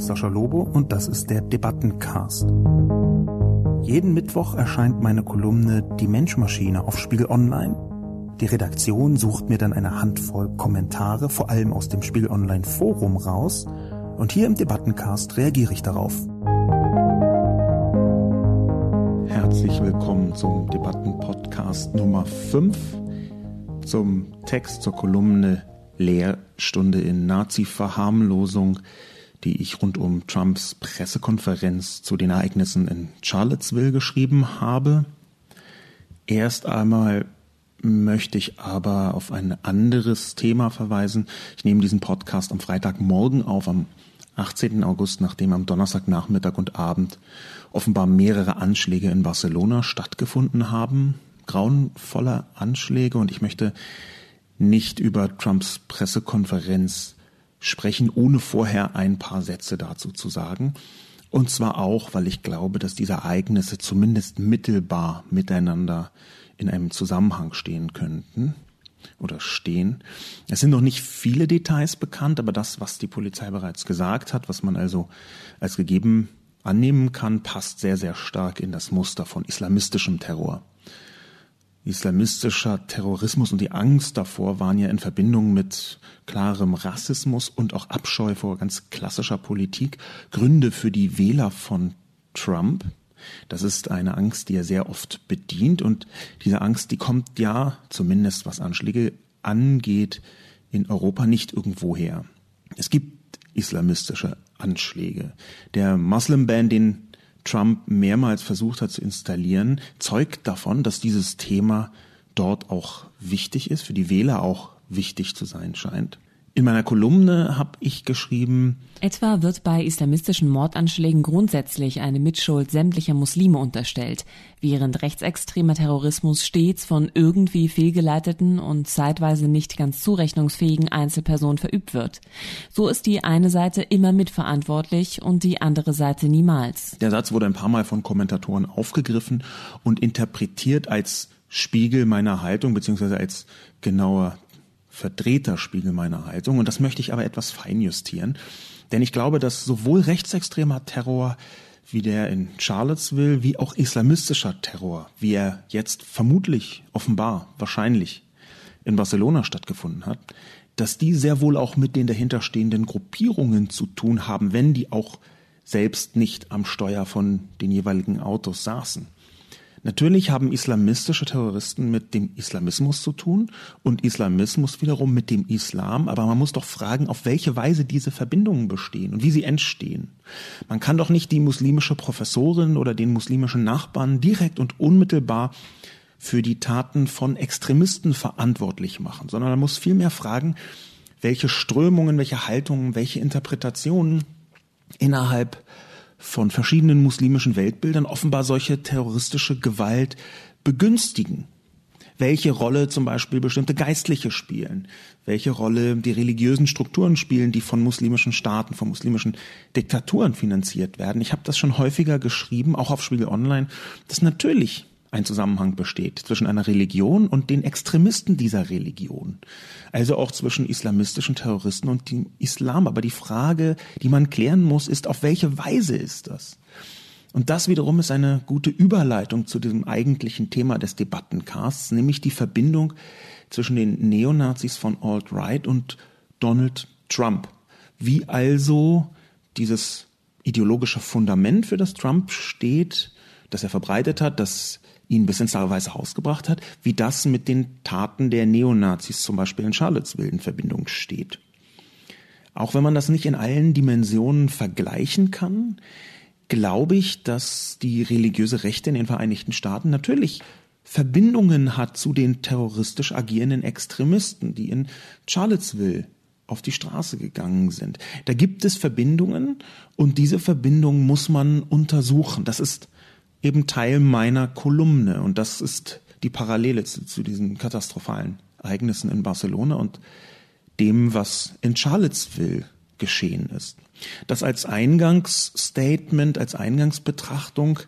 ist Sascha Lobo und das ist der Debattencast. Jeden Mittwoch erscheint meine Kolumne Die Menschmaschine auf Spiegel Online. Die Redaktion sucht mir dann eine Handvoll Kommentare, vor allem aus dem Spiegel Online Forum raus. Und hier im Debattencast reagiere ich darauf. Herzlich willkommen zum Debattenpodcast Nummer 5, zum Text zur Kolumne Lehrstunde in Nazi-Verharmlosung, die ich rund um Trumps Pressekonferenz zu den Ereignissen in Charlottesville geschrieben habe. Erst einmal möchte ich aber auf ein anderes Thema verweisen. Ich nehme diesen Podcast am Freitagmorgen auf, am 18. August, nachdem am Donnerstagnachmittag und Abend offenbar mehrere Anschläge in Barcelona stattgefunden haben. Grauenvolle Anschläge und ich möchte nicht über Trumps Pressekonferenz sprechen, ohne vorher ein paar Sätze dazu zu sagen. Und zwar auch, weil ich glaube, dass diese Ereignisse zumindest mittelbar miteinander in einem Zusammenhang stehen könnten oder stehen. Es sind noch nicht viele Details bekannt, aber das, was die Polizei bereits gesagt hat, was man also als gegeben annehmen kann, passt sehr, sehr stark in das Muster von islamistischem Terror islamistischer Terrorismus und die Angst davor waren ja in Verbindung mit klarem Rassismus und auch Abscheu vor ganz klassischer Politik Gründe für die Wähler von Trump. Das ist eine Angst, die er sehr oft bedient und diese Angst, die kommt ja, zumindest was Anschläge angeht, in Europa nicht irgendwo her. Es gibt islamistische Anschläge. Der Muslim Ban, den Trump mehrmals versucht hat zu installieren, zeugt davon, dass dieses Thema dort auch wichtig ist, für die Wähler auch wichtig zu sein scheint. In meiner Kolumne habe ich geschrieben, Etwa wird bei islamistischen Mordanschlägen grundsätzlich eine Mitschuld sämtlicher Muslime unterstellt, während rechtsextremer Terrorismus stets von irgendwie fehlgeleiteten und zeitweise nicht ganz zurechnungsfähigen Einzelpersonen verübt wird. So ist die eine Seite immer mitverantwortlich und die andere Seite niemals. Der Satz wurde ein paar Mal von Kommentatoren aufgegriffen und interpretiert als Spiegel meiner Haltung beziehungsweise als genauer verdrehter Spiegel meiner Haltung. Und das möchte ich aber etwas feinjustieren. Denn ich glaube, dass sowohl rechtsextremer Terror wie der in Charlottesville, wie auch islamistischer Terror, wie er jetzt vermutlich, offenbar, wahrscheinlich in Barcelona stattgefunden hat, dass die sehr wohl auch mit den dahinterstehenden Gruppierungen zu tun haben, wenn die auch selbst nicht am Steuer von den jeweiligen Autos saßen. Natürlich haben islamistische Terroristen mit dem Islamismus zu tun und Islamismus wiederum mit dem Islam, aber man muss doch fragen, auf welche Weise diese Verbindungen bestehen und wie sie entstehen. Man kann doch nicht die muslimische Professorin oder den muslimischen Nachbarn direkt und unmittelbar für die Taten von Extremisten verantwortlich machen, sondern man muss vielmehr fragen, welche Strömungen, welche Haltungen, welche Interpretationen innerhalb von verschiedenen muslimischen Weltbildern offenbar solche terroristische Gewalt begünstigen. Welche Rolle zum Beispiel bestimmte Geistliche spielen, welche Rolle die religiösen Strukturen spielen, die von muslimischen Staaten, von muslimischen Diktaturen finanziert werden. Ich habe das schon häufiger geschrieben, auch auf Spiegel Online, dass natürlich ein Zusammenhang besteht zwischen einer Religion und den Extremisten dieser Religion. Also auch zwischen islamistischen Terroristen und dem Islam. Aber die Frage, die man klären muss, ist, auf welche Weise ist das? Und das wiederum ist eine gute Überleitung zu diesem eigentlichen Thema des Debattencasts, nämlich die Verbindung zwischen den Neonazis von Alt-Right und Donald Trump. Wie also dieses ideologische Fundament, für das Trump steht, das er verbreitet hat, das ihn bis ins Weiße Haus gebracht hat, wie das mit den Taten der Neonazis zum Beispiel in Charlottesville in Verbindung steht. Auch wenn man das nicht in allen Dimensionen vergleichen kann, glaube ich, dass die religiöse Rechte in den Vereinigten Staaten natürlich Verbindungen hat zu den terroristisch agierenden Extremisten, die in Charlottesville auf die Straße gegangen sind. Da gibt es Verbindungen und diese Verbindungen muss man untersuchen. Das ist eben Teil meiner Kolumne. Und das ist die Parallele zu, zu diesen katastrophalen Ereignissen in Barcelona und dem, was in Charlottesville geschehen ist. Das als Eingangsstatement, als Eingangsbetrachtung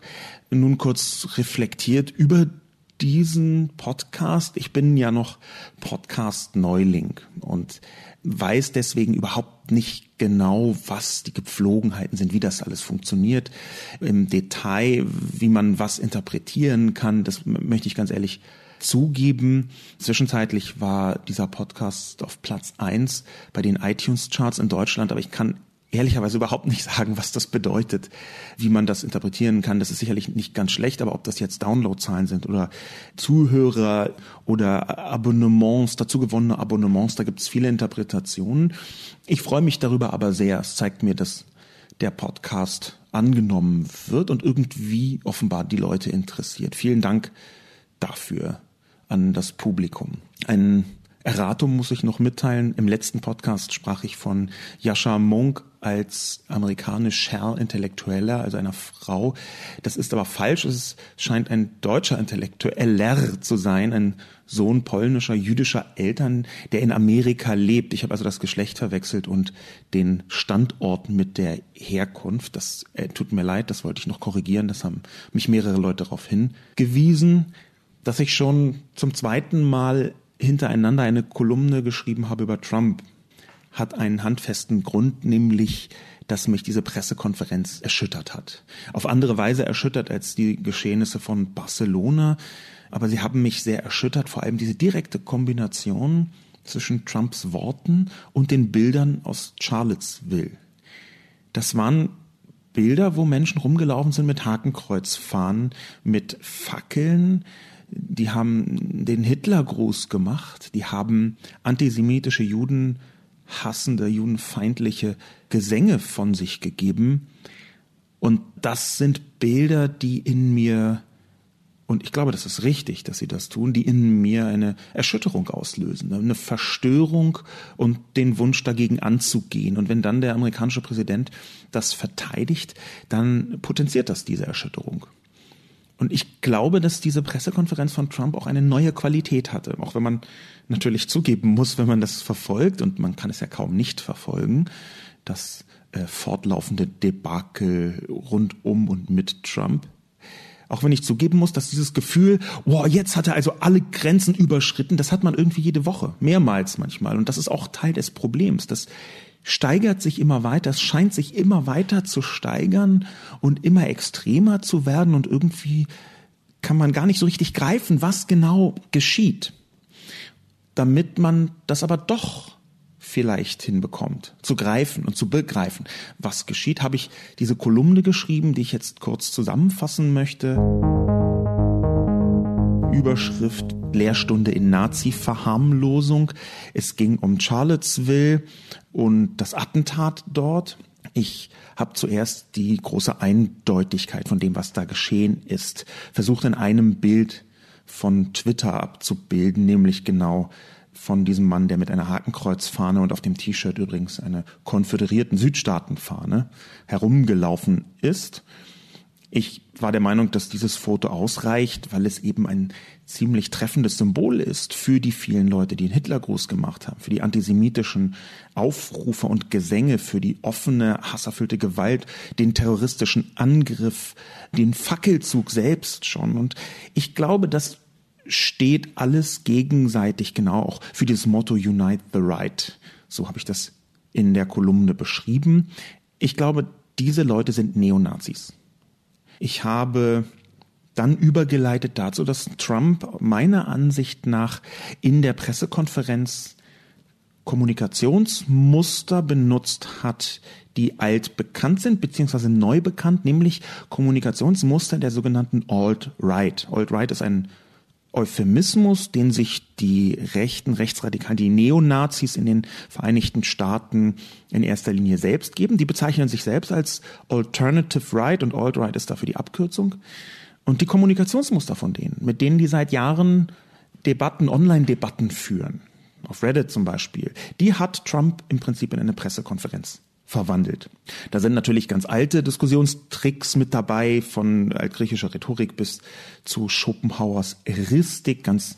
nun kurz reflektiert über diesen Podcast. Ich bin ja noch Podcast-Neuling und weiß deswegen überhaupt nicht genau, was die Gepflogenheiten sind, wie das alles funktioniert im Detail, wie man was interpretieren kann. Das möchte ich ganz ehrlich zugeben. Zwischenzeitlich war dieser Podcast auf Platz eins bei den iTunes-Charts in Deutschland, aber ich kann ehrlicherweise überhaupt nicht sagen, was das bedeutet, wie man das interpretieren kann. Das ist sicherlich nicht ganz schlecht, aber ob das jetzt Downloadzahlen sind oder Zuhörer oder Abonnements, dazu gewonnene Abonnements, da gibt es viele Interpretationen. Ich freue mich darüber aber sehr. Es zeigt mir, dass der Podcast angenommen wird und irgendwie offenbar die Leute interessiert. Vielen Dank dafür an das Publikum. Ein Erratum muss ich noch mitteilen. Im letzten Podcast sprach ich von Yasha Monk als amerikanisch-Herr Intellektueller, also einer Frau. Das ist aber falsch. Es scheint ein deutscher Intellektueller zu sein, ein Sohn polnischer, jüdischer Eltern, der in Amerika lebt. Ich habe also das Geschlecht verwechselt und den Standort mit der Herkunft. Das äh, tut mir leid, das wollte ich noch korrigieren. Das haben mich mehrere Leute darauf hingewiesen, dass ich schon zum zweiten Mal hintereinander eine Kolumne geschrieben habe über Trump, hat einen handfesten Grund, nämlich dass mich diese Pressekonferenz erschüttert hat. Auf andere Weise erschüttert als die Geschehnisse von Barcelona, aber sie haben mich sehr erschüttert, vor allem diese direkte Kombination zwischen Trumps Worten und den Bildern aus Charlottesville. Das waren Bilder, wo Menschen rumgelaufen sind mit Hakenkreuzfahnen, mit Fackeln, die haben den Hitlergruß gemacht, die haben antisemitische Juden hassende, judenfeindliche Gesänge von sich gegeben. Und das sind Bilder, die in mir, und ich glaube, das ist richtig, dass sie das tun, die in mir eine Erschütterung auslösen, eine Verstörung und den Wunsch dagegen anzugehen. Und wenn dann der amerikanische Präsident das verteidigt, dann potenziert das diese Erschütterung. Und ich glaube, dass diese Pressekonferenz von Trump auch eine neue Qualität hatte, auch wenn man natürlich zugeben muss, wenn man das verfolgt, und man kann es ja kaum nicht verfolgen, das äh, fortlaufende Debakel rund um und mit Trump. Auch wenn ich zugeben muss, dass dieses Gefühl, wow, jetzt hat er also alle Grenzen überschritten, das hat man irgendwie jede Woche, mehrmals manchmal. Und das ist auch Teil des Problems, dass steigert sich immer weiter, es scheint sich immer weiter zu steigern und immer extremer zu werden und irgendwie kann man gar nicht so richtig greifen, was genau geschieht, damit man das aber doch vielleicht hinbekommt, zu greifen und zu begreifen. Was geschieht, habe ich diese Kolumne geschrieben, die ich jetzt kurz zusammenfassen möchte. Überschrift Lehrstunde in Nazi-Verharmlosung. Es ging um Charlottesville und das Attentat dort. Ich habe zuerst die große Eindeutigkeit von dem, was da geschehen ist, versucht in einem Bild von Twitter abzubilden, nämlich genau von diesem Mann, der mit einer Hakenkreuzfahne und auf dem T-Shirt übrigens eine konföderierten Südstaatenfahne herumgelaufen ist. Ich war der Meinung, dass dieses Foto ausreicht, weil es eben ein ziemlich treffendes Symbol ist für die vielen Leute, die den Hitlergruß gemacht haben, für die antisemitischen Aufrufe und Gesänge, für die offene, hasserfüllte Gewalt, den terroristischen Angriff, den Fackelzug selbst schon. Und ich glaube, das steht alles gegenseitig genau auch für dieses Motto Unite the Right. So habe ich das in der Kolumne beschrieben. Ich glaube, diese Leute sind Neonazis. Ich habe dann übergeleitet dazu, dass Trump meiner Ansicht nach in der Pressekonferenz Kommunikationsmuster benutzt hat, die altbekannt sind, beziehungsweise neu bekannt, nämlich Kommunikationsmuster der sogenannten Alt-Right. Alt-Right ist ein Euphemismus, den sich die rechten Rechtsradikalen, die Neonazis in den Vereinigten Staaten in erster Linie selbst geben. Die bezeichnen sich selbst als Alternative Right und Alt-Right ist dafür die Abkürzung. Und die Kommunikationsmuster von denen, mit denen die seit Jahren Debatten, Online-Debatten führen, auf Reddit zum Beispiel, die hat Trump im Prinzip in eine Pressekonferenz verwandelt. Da sind natürlich ganz alte Diskussionstricks mit dabei, von altgriechischer Rhetorik bis zu Schopenhauers Eristik. Ganz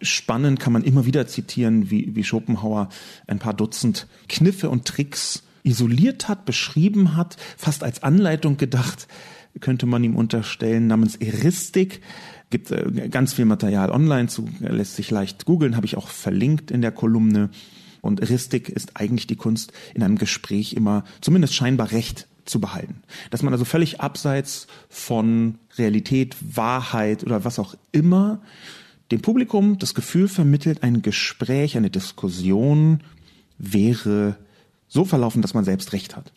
spannend kann man immer wieder zitieren, wie, wie Schopenhauer ein paar Dutzend Kniffe und Tricks isoliert hat, beschrieben hat, fast als Anleitung gedacht, könnte man ihm unterstellen, namens Eristik. Gibt äh, ganz viel Material online zu, lässt sich leicht googeln, habe ich auch verlinkt in der Kolumne. Und Eristik ist eigentlich die Kunst, in einem Gespräch immer zumindest scheinbar Recht zu behalten. Dass man also völlig abseits von Realität, Wahrheit oder was auch immer dem Publikum das Gefühl vermittelt, ein Gespräch, eine Diskussion wäre so verlaufen, dass man selbst Recht hat.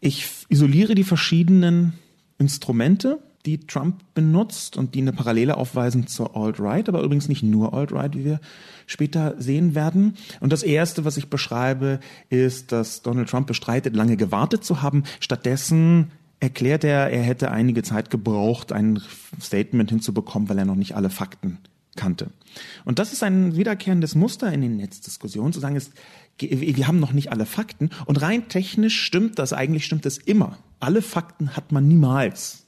Ich isoliere die verschiedenen Instrumente, die Trump benutzt und die eine Parallele aufweisen zur Alt-Right, aber übrigens nicht nur Alt-Right, wie wir später sehen werden. Und das Erste, was ich beschreibe, ist, dass Donald Trump bestreitet, lange gewartet zu haben. Stattdessen erklärt er, er hätte einige Zeit gebraucht, ein Statement hinzubekommen, weil er noch nicht alle Fakten kannte. Und das ist ein wiederkehrendes Muster in den Netzdiskussionen, zu sagen, ist, wir haben noch nicht alle Fakten. Und rein technisch stimmt das, eigentlich stimmt das immer. Alle Fakten hat man niemals.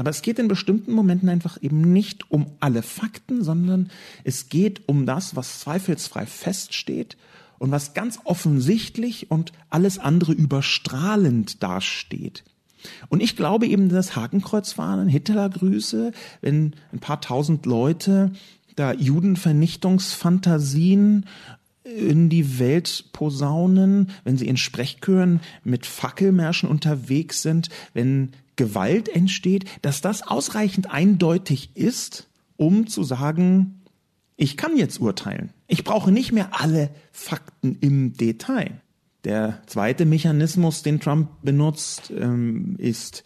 Aber es geht in bestimmten Momenten einfach eben nicht um alle Fakten, sondern es geht um das, was zweifelsfrei feststeht und was ganz offensichtlich und alles andere überstrahlend dasteht. Und ich glaube eben, dass Hakenkreuzfahnen, Hitlergrüße, wenn ein paar tausend Leute da Judenvernichtungsfantasien in die Welt posaunen, wenn sie in Sprechchören mit Fackelmärschen unterwegs sind, wenn Gewalt entsteht, dass das ausreichend eindeutig ist, um zu sagen, ich kann jetzt urteilen. Ich brauche nicht mehr alle Fakten im Detail. Der zweite Mechanismus, den Trump benutzt, ähm, ist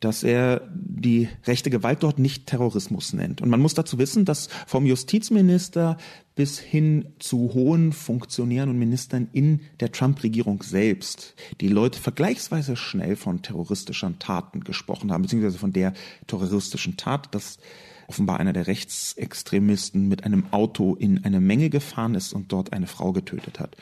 dass er die rechte Gewalt dort nicht Terrorismus nennt. Und man muss dazu wissen, dass vom Justizminister bis hin zu hohen Funktionären und Ministern in der Trump-Regierung selbst die Leute vergleichsweise schnell von terroristischen Taten gesprochen haben, beziehungsweise von der terroristischen Tat, dass offenbar einer der Rechtsextremisten mit einem Auto in eine Menge gefahren ist und dort eine Frau getötet hat.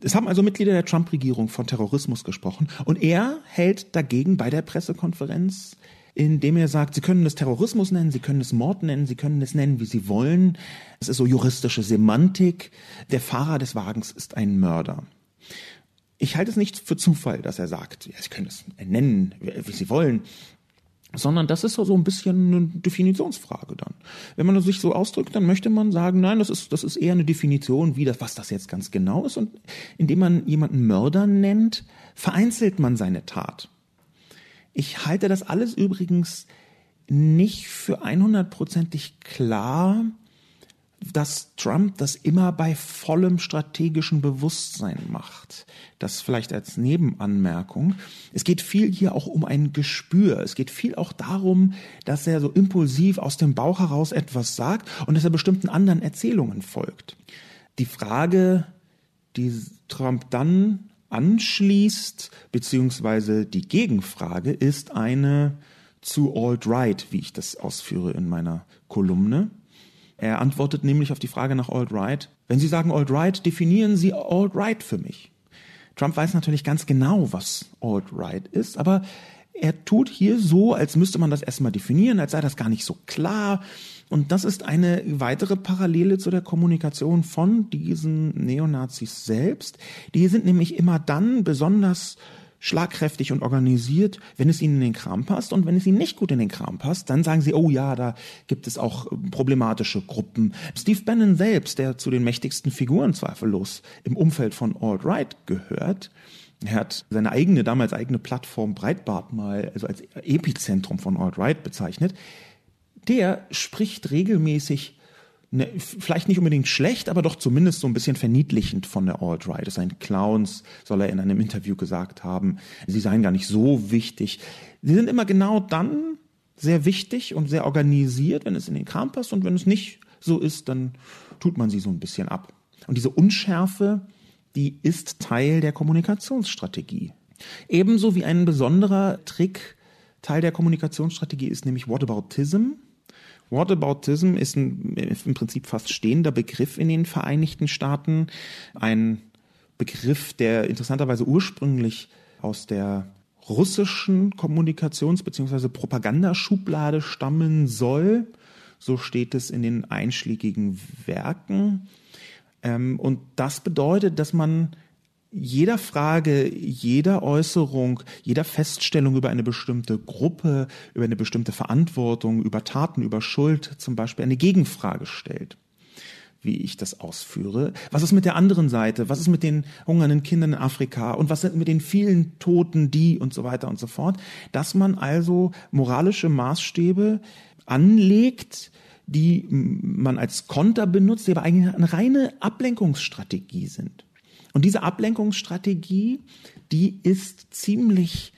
Es haben also Mitglieder der Trump-Regierung von Terrorismus gesprochen und er hält dagegen bei der Pressekonferenz, indem er sagt, Sie können es Terrorismus nennen, Sie können es Mord nennen, Sie können es nennen, wie Sie wollen. Es ist so juristische Semantik. Der Fahrer des Wagens ist ein Mörder. Ich halte es nicht für Zufall, dass er sagt, ja, Sie können es nennen, wie Sie wollen sondern das ist so ein bisschen eine Definitionsfrage dann. Wenn man sich so ausdrückt, dann möchte man sagen, nein, das ist, das ist eher eine Definition, wie das, was das jetzt ganz genau ist. Und indem man jemanden Mörder nennt, vereinzelt man seine Tat. Ich halte das alles übrigens nicht für 100%ig klar, dass Trump das immer bei vollem strategischen Bewusstsein macht. Das vielleicht als Nebenanmerkung. Es geht viel hier auch um ein Gespür. Es geht viel auch darum, dass er so impulsiv aus dem Bauch heraus etwas sagt und dass er bestimmten anderen Erzählungen folgt. Die Frage, die Trump dann anschließt, beziehungsweise die Gegenfrage, ist eine zu alt-right, wie ich das ausführe in meiner Kolumne. Er antwortet nämlich auf die Frage nach Alt-Right. Wenn Sie sagen Alt-Right, definieren Sie Alt-Right für mich. Trump weiß natürlich ganz genau, was Alt-Right ist, aber er tut hier so, als müsste man das erstmal definieren, als sei das gar nicht so klar. Und das ist eine weitere Parallele zu der Kommunikation von diesen Neonazis selbst. Die sind nämlich immer dann besonders schlagkräftig und organisiert, wenn es ihnen in den Kram passt. Und wenn es ihnen nicht gut in den Kram passt, dann sagen sie, oh ja, da gibt es auch problematische Gruppen. Steve Bannon selbst, der zu den mächtigsten Figuren zweifellos im Umfeld von Alt-Right gehört, er hat seine eigene, damals eigene Plattform Breitbart mal also als Epizentrum von Alt-Right bezeichnet. Der spricht regelmäßig ne, vielleicht nicht unbedingt schlecht, aber doch zumindest so ein bisschen verniedlichend von der Alt-Right. Es seien Clowns, soll er in einem Interview gesagt haben. Sie seien gar nicht so wichtig. Sie sind immer genau dann sehr wichtig und sehr organisiert, wenn es in den Kram passt und wenn es nicht so ist, dann tut man sie so ein bisschen ab. Und diese Unschärfe, die ist Teil der Kommunikationsstrategie. Ebenso wie ein besonderer Trick Teil der Kommunikationsstrategie ist nämlich Whataboutism. Whataboutism ist ein, im Prinzip fast stehender Begriff in den Vereinigten Staaten. Ein Begriff, der interessanterweise ursprünglich aus der russischen Kommunikations- bzw. Propagandaschublade stammen soll. So steht es in den einschlägigen Werken. Ähm, und das bedeutet, dass man jeder Frage, jeder Äußerung, jeder Feststellung über eine bestimmte Gruppe, über eine bestimmte Verantwortung, über Taten, über Schuld zum Beispiel eine Gegenfrage stellt. wie ich das ausführe. Was ist mit der anderen Seite? Was ist mit den hungernden Kindern in Afrika? Und was sind mit den vielen Toten, die und so weiter und so fort? Dass man also moralische Maßstäbe anlegt, die man als Konter benutzt, die aber eigentlich eine reine Ablenkungsstrategie sind. Und diese Ablenkungsstrategie, die ist ziemlich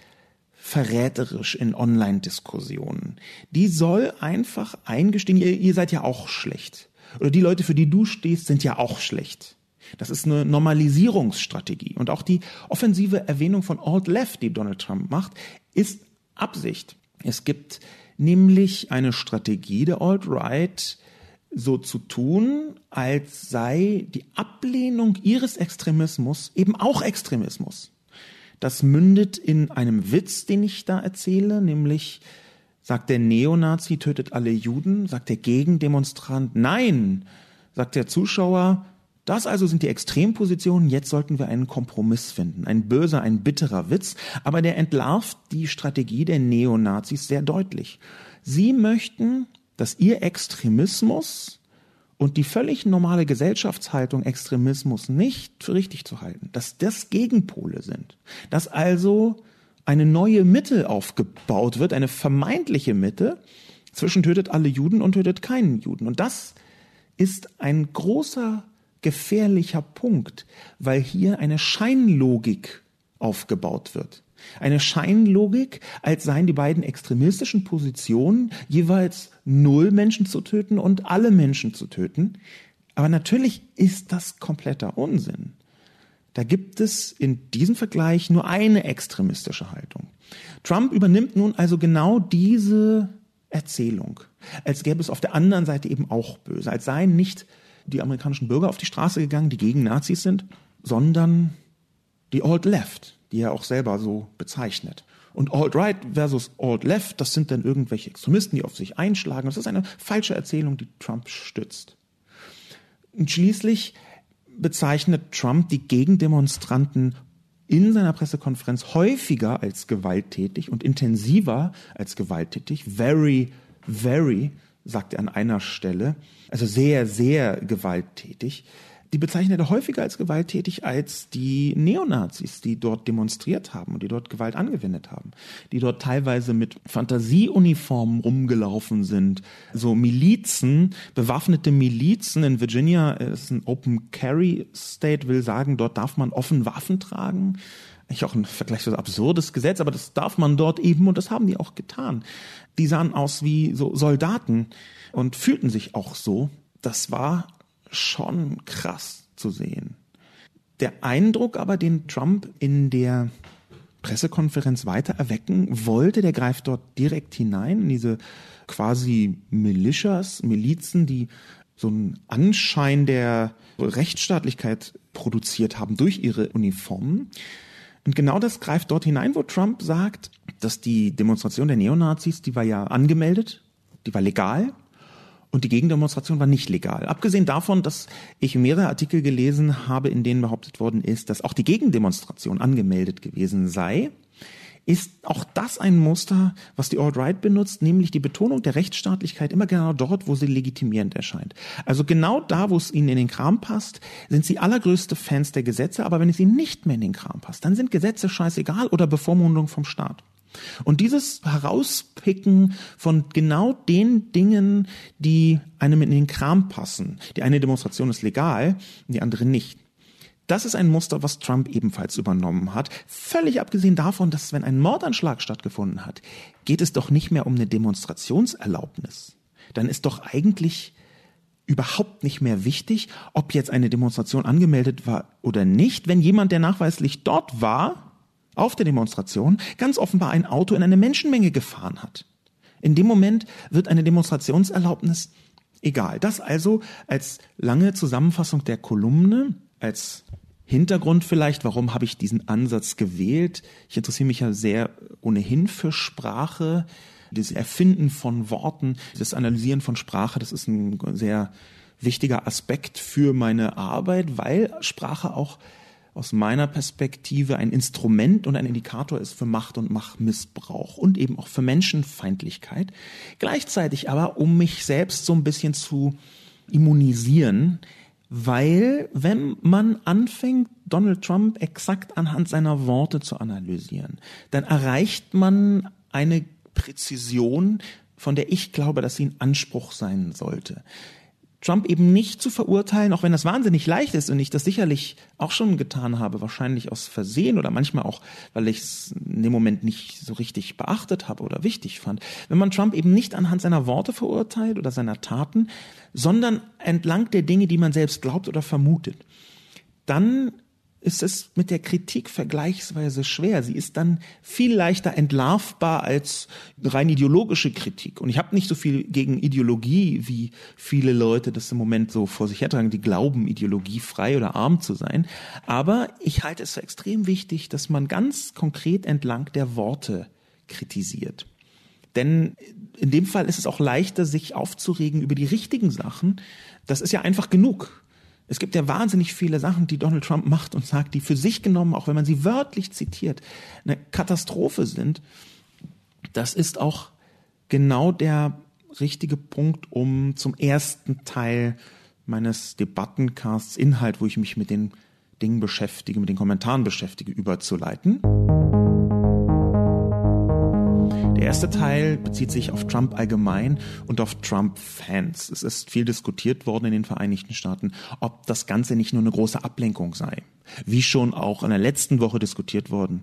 verräterisch in Online-Diskussionen. Die soll einfach eingestehen, ihr, ihr seid ja auch schlecht. Oder die Leute, für die du stehst, sind ja auch schlecht. Das ist eine Normalisierungsstrategie. Und auch die offensive Erwähnung von Alt-Left, die Donald Trump macht, ist Absicht. Es gibt nämlich eine Strategie der Alt-Right, so zu tun, als sei die Ablehnung ihres Extremismus eben auch Extremismus. Das mündet in einem Witz, den ich da erzähle, nämlich sagt der Neonazi tötet alle Juden, sagt der Gegendemonstrant nein, sagt der Zuschauer, das also sind die Extrempositionen, jetzt sollten wir einen Kompromiss finden. Ein böser, ein bitterer Witz, aber der entlarvt die Strategie der Neonazis sehr deutlich. Sie möchten, dass ihr Extremismus und die völlig normale Gesellschaftshaltung Extremismus nicht für richtig zu halten, dass das Gegenpole sind, dass also eine neue Mitte aufgebaut wird, eine vermeintliche Mitte zwischen tötet alle Juden und tötet keinen Juden. Und das ist ein großer, gefährlicher Punkt, weil hier eine Scheinlogik aufgebaut wird. Eine Scheinlogik, als seien die beiden extremistischen Positionen jeweils null Menschen zu töten und alle Menschen zu töten. Aber natürlich ist das kompletter Unsinn. Da gibt es in diesem Vergleich nur eine extremistische Haltung. Trump übernimmt nun also genau diese Erzählung, als gäbe es auf der anderen Seite eben auch böse, als seien nicht die amerikanischen Bürger auf die Straße gegangen, die gegen Nazis sind, sondern die Old Left, die er auch selber so bezeichnet. Und Alt-Right versus Alt-Left, das sind dann irgendwelche Extremisten, die auf sich einschlagen. Das ist eine falsche Erzählung, die Trump stützt. Und schließlich bezeichnet Trump die Gegendemonstranten in seiner Pressekonferenz häufiger als gewalttätig und intensiver als gewalttätig. Very, very, sagt er an einer Stelle. Also sehr, sehr gewalttätig die bezeichnet er häufiger als gewalttätig als die Neonazis, die dort demonstriert haben und die dort Gewalt angewendet haben, die dort teilweise mit Fantasieuniformen rumgelaufen sind, so Milizen, bewaffnete Milizen in Virginia, ist ein Open Carry State, will sagen, dort darf man offen Waffen tragen. Ich auch ein vergleichsweise absurdes Gesetz, aber das darf man dort eben und das haben die auch getan. Die sahen aus wie so Soldaten und fühlten sich auch so. Das war schon krass zu sehen. Der Eindruck aber, den Trump in der Pressekonferenz weiter erwecken wollte, der greift dort direkt hinein in diese quasi Militias, Milizen, die so einen Anschein der Rechtsstaatlichkeit produziert haben durch ihre Uniformen. Und genau das greift dort hinein, wo Trump sagt, dass die Demonstration der Neonazis, die war ja angemeldet, die war legal, und die Gegendemonstration war nicht legal. Abgesehen davon, dass ich mehrere Artikel gelesen habe, in denen behauptet worden ist, dass auch die Gegendemonstration angemeldet gewesen sei, ist auch das ein Muster, was die Alt-Right benutzt, nämlich die Betonung der Rechtsstaatlichkeit immer genau dort, wo sie legitimierend erscheint. Also genau da, wo es ihnen in den Kram passt, sind sie allergrößte Fans der Gesetze, aber wenn es ihnen nicht mehr in den Kram passt, dann sind Gesetze scheißegal oder Bevormundung vom Staat. Und dieses Herauspicken von genau den Dingen, die einem in den Kram passen. Die eine Demonstration ist legal, die andere nicht. Das ist ein Muster, was Trump ebenfalls übernommen hat. Völlig abgesehen davon, dass wenn ein Mordanschlag stattgefunden hat, geht es doch nicht mehr um eine Demonstrationserlaubnis. Dann ist doch eigentlich überhaupt nicht mehr wichtig, ob jetzt eine Demonstration angemeldet war oder nicht. Wenn jemand, der nachweislich dort war, auf der Demonstration ganz offenbar ein Auto in eine Menschenmenge gefahren hat. In dem Moment wird eine Demonstrationserlaubnis egal. Das also als lange Zusammenfassung der Kolumne, als Hintergrund vielleicht, warum habe ich diesen Ansatz gewählt. Ich interessiere mich ja sehr ohnehin für Sprache, das Erfinden von Worten, das Analysieren von Sprache, das ist ein sehr wichtiger Aspekt für meine Arbeit, weil Sprache auch aus meiner Perspektive ein Instrument und ein Indikator ist für Macht und Machtmissbrauch und eben auch für Menschenfeindlichkeit. Gleichzeitig aber, um mich selbst so ein bisschen zu immunisieren, weil wenn man anfängt, Donald Trump exakt anhand seiner Worte zu analysieren, dann erreicht man eine Präzision, von der ich glaube, dass sie ein Anspruch sein sollte. Trump eben nicht zu verurteilen, auch wenn das wahnsinnig leicht ist und ich das sicherlich auch schon getan habe, wahrscheinlich aus Versehen oder manchmal auch, weil ich es in dem Moment nicht so richtig beachtet habe oder wichtig fand. Wenn man Trump eben nicht anhand seiner Worte verurteilt oder seiner Taten, sondern entlang der Dinge, die man selbst glaubt oder vermutet, dann ist es mit der Kritik vergleichsweise schwer. Sie ist dann viel leichter entlarvbar als rein ideologische Kritik. Und ich habe nicht so viel gegen Ideologie, wie viele Leute das im Moment so vor sich hertragen, die glauben, ideologiefrei oder arm zu sein. Aber ich halte es für extrem wichtig, dass man ganz konkret entlang der Worte kritisiert. Denn in dem Fall ist es auch leichter, sich aufzuregen über die richtigen Sachen. Das ist ja einfach genug. Es gibt ja wahnsinnig viele Sachen, die Donald Trump macht und sagt, die für sich genommen, auch wenn man sie wörtlich zitiert, eine Katastrophe sind. Das ist auch genau der richtige Punkt, um zum ersten Teil meines Debattencasts Inhalt, wo ich mich mit den Dingen beschäftige, mit den Kommentaren beschäftige, überzuleiten. Erste Teil bezieht sich auf Trump allgemein und auf Trump-Fans. Es ist viel diskutiert worden in den Vereinigten Staaten, ob das Ganze nicht nur eine große Ablenkung sei. Wie schon auch in der letzten Woche diskutiert worden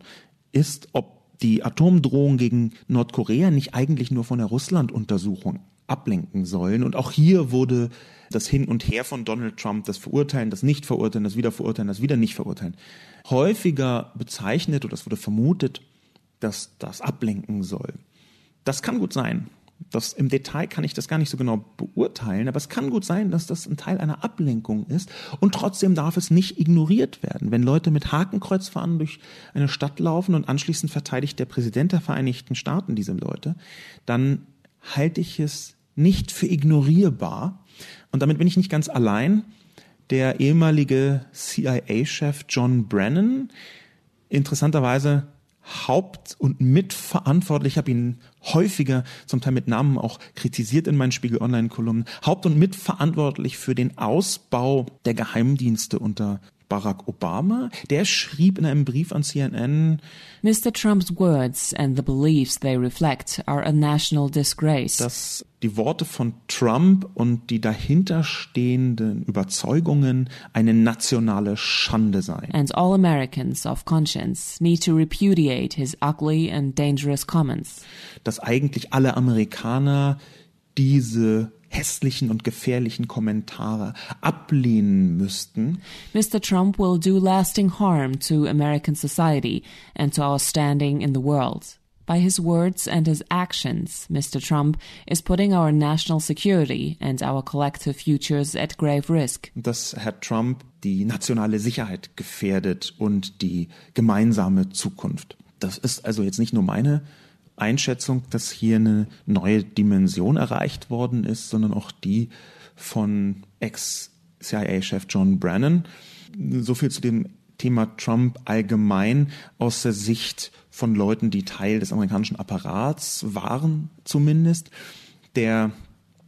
ist, ob die Atomdrohung gegen Nordkorea nicht eigentlich nur von der Russland-Untersuchung ablenken sollen. Und auch hier wurde das Hin und Her von Donald Trump, das Verurteilen, das Nicht-Verurteilen, das Wiederverurteilen, das Wieder-Nicht-Verurteilen, häufiger bezeichnet oder es wurde vermutet, dass das ablenken soll. Das kann gut sein. Das, Im Detail kann ich das gar nicht so genau beurteilen, aber es kann gut sein, dass das ein Teil einer Ablenkung ist und trotzdem darf es nicht ignoriert werden. Wenn Leute mit Hakenkreuzfahnen durch eine Stadt laufen und anschließend verteidigt der Präsident der Vereinigten Staaten diese Leute, dann halte ich es nicht für ignorierbar. Und damit bin ich nicht ganz allein. Der ehemalige CIA-Chef John Brennan, interessanterweise Haupt- und Mitverantwortlich, ich habe ihn häufiger, zum Teil mit Namen auch kritisiert in meinen Spiegel Online-Kolumnen, Haupt- und Mitverantwortlich für den Ausbau der Geheimdienste unter Barack Obama, der schrieb in einem Brief an CNN, Mr. Trump's words and the beliefs they reflect are a national disgrace. Dass die Worte von Trump und die dahinterstehenden Überzeugungen eine nationale Schande seien. And all Americans of conscience need to repudiate his ugly and dangerous comments. Dass eigentlich alle Amerikaner diese hässlichen und gefährlichen Kommentare ablehnen müssten. Mr. Trump will do lasting harm to American society and to our standing in the world. By his words and his actions, Mr. Trump is putting our national security and our collective futures at grave risk. Dass Herr Trump die nationale Sicherheit gefährdet und die gemeinsame Zukunft. Das ist also jetzt nicht nur meine Einschätzung, dass hier eine neue Dimension erreicht worden ist, sondern auch die von Ex-CIA-Chef John Brennan. So viel zu dem Thema Trump allgemein aus der Sicht von Leuten, die Teil des amerikanischen Apparats waren, zumindest. Der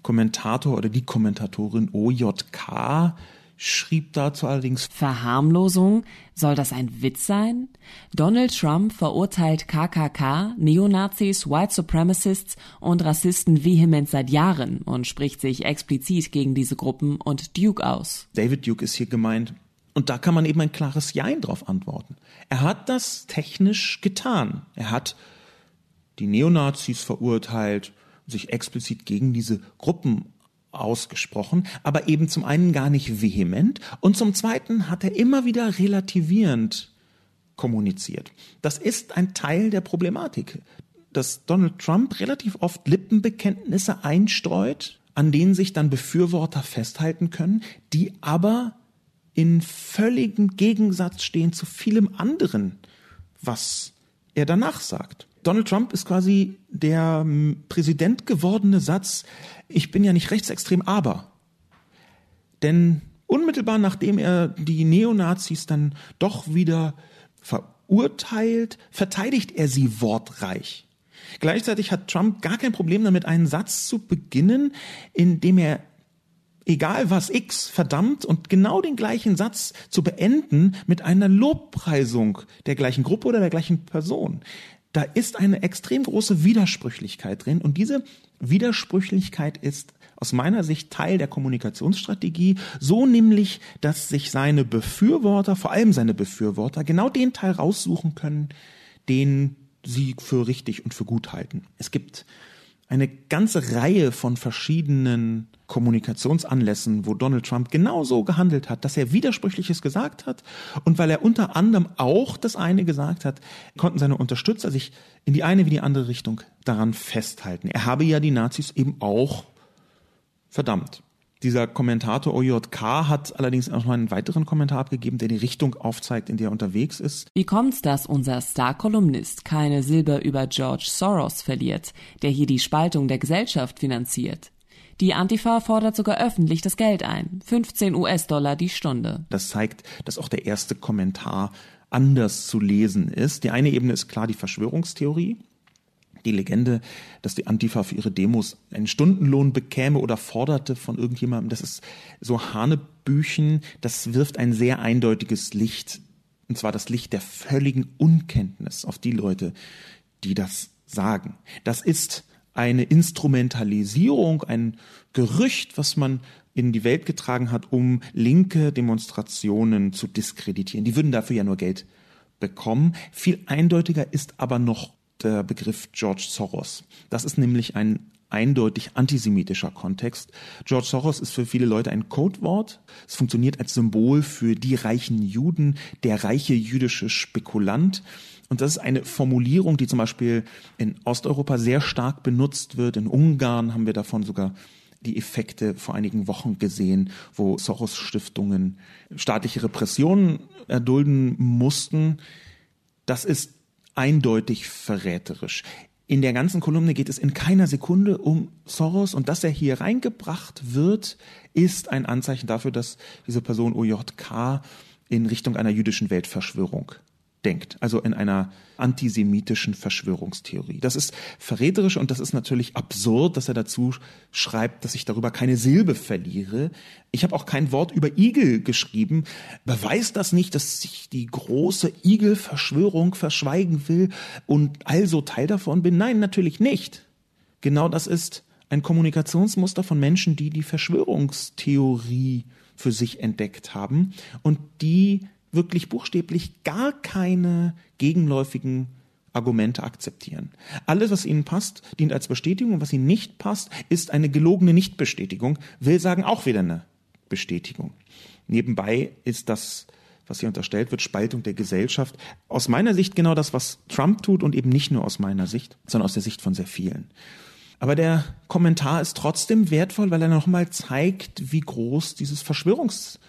Kommentator oder die Kommentatorin OJK schrieb dazu allerdings Verharmlosung? Soll das ein Witz sein? Donald Trump verurteilt KKK, Neonazis, White Supremacists und Rassisten vehement seit Jahren und spricht sich explizit gegen diese Gruppen und Duke aus. David Duke ist hier gemeint. Und da kann man eben ein klares Jein drauf antworten. Er hat das technisch getan. Er hat die Neonazis verurteilt, sich explizit gegen diese Gruppen ausgesprochen, aber eben zum einen gar nicht vehement und zum zweiten hat er immer wieder relativierend kommuniziert. Das ist ein Teil der Problematik, dass Donald Trump relativ oft Lippenbekenntnisse einstreut, an denen sich dann Befürworter festhalten können, die aber in völligem Gegensatz stehen zu vielem anderen, was er danach sagt. Donald Trump ist quasi der Präsident gewordene Satz, ich bin ja nicht rechtsextrem, aber. Denn unmittelbar nachdem er die Neonazis dann doch wieder verurteilt, verteidigt er sie wortreich. Gleichzeitig hat Trump gar kein Problem damit, einen Satz zu beginnen, in dem er egal was X, verdammt und genau den gleichen Satz zu beenden mit einer Lobpreisung der gleichen Gruppe oder der gleichen Person. Da ist eine extrem große Widersprüchlichkeit drin und diese Widersprüchlichkeit ist aus meiner Sicht Teil der Kommunikationsstrategie, so nämlich, dass sich seine Befürworter, vor allem seine Befürworter, genau den Teil raussuchen können, den sie für richtig und für gut halten. Es gibt eine ganze Reihe von verschiedenen Kommunikationsanlässen, wo Donald Trump genauso gehandelt hat, dass er Widersprüchliches gesagt hat und weil er unter anderem auch das eine gesagt hat, konnten seine Unterstützer sich in die eine wie die andere Richtung daran festhalten. Er habe ja die Nazis eben auch verdammt. Dieser Kommentator OJK hat allerdings auch noch einen weiteren Kommentar abgegeben, der die Richtung aufzeigt, in der er unterwegs ist. Wie kommt's, dass unser Star-Kolumnist keine Silber über George Soros verliert, der hier die Spaltung der Gesellschaft finanziert? Die Antifa fordert sogar öffentlich das Geld ein. 15 US-Dollar die Stunde. Das zeigt, dass auch der erste Kommentar anders zu lesen ist. Die eine Ebene ist klar die Verschwörungstheorie die Legende, dass die Antifa für ihre Demos einen Stundenlohn bekäme oder forderte von irgendjemandem, das ist so Hanebüchen, das wirft ein sehr eindeutiges Licht, und zwar das Licht der völligen Unkenntnis auf die Leute, die das sagen. Das ist eine Instrumentalisierung, ein Gerücht, was man in die Welt getragen hat, um linke Demonstrationen zu diskreditieren. Die würden dafür ja nur Geld bekommen. Viel eindeutiger ist aber noch der Begriff George Soros. Das ist nämlich ein eindeutig antisemitischer Kontext. George Soros ist für viele Leute ein Codewort. Es funktioniert als Symbol für die reichen Juden, der reiche jüdische Spekulant. Und das ist eine Formulierung, die zum Beispiel in Osteuropa sehr stark benutzt wird. In Ungarn haben wir davon sogar die Effekte vor einigen Wochen gesehen, wo Soros-Stiftungen staatliche Repressionen erdulden mussten. Das ist eindeutig verräterisch. In der ganzen Kolumne geht es in keiner Sekunde um Soros und dass er hier reingebracht wird, ist ein Anzeichen dafür, dass diese Person OJK in Richtung einer jüdischen Weltverschwörung denkt, also in einer antisemitischen Verschwörungstheorie. Das ist verräterisch und das ist natürlich absurd, dass er dazu schreibt, dass ich darüber keine Silbe verliere. Ich habe auch kein Wort über Igel geschrieben. Beweist das nicht, dass ich die große Igel-Verschwörung verschweigen will und also Teil davon bin? Nein, natürlich nicht. Genau das ist ein Kommunikationsmuster von Menschen, die die Verschwörungstheorie für sich entdeckt haben und die wirklich buchstäblich gar keine gegenläufigen Argumente akzeptieren. Alles, was ihnen passt, dient als Bestätigung und was ihnen nicht passt, ist eine gelogene Nichtbestätigung, will sagen auch wieder eine Bestätigung. Nebenbei ist das, was hier unterstellt wird, Spaltung der Gesellschaft, aus meiner Sicht genau das, was Trump tut und eben nicht nur aus meiner Sicht, sondern aus der Sicht von sehr vielen. Aber der Kommentar ist trotzdem wertvoll, weil er nochmal zeigt, wie groß dieses Verschwörungs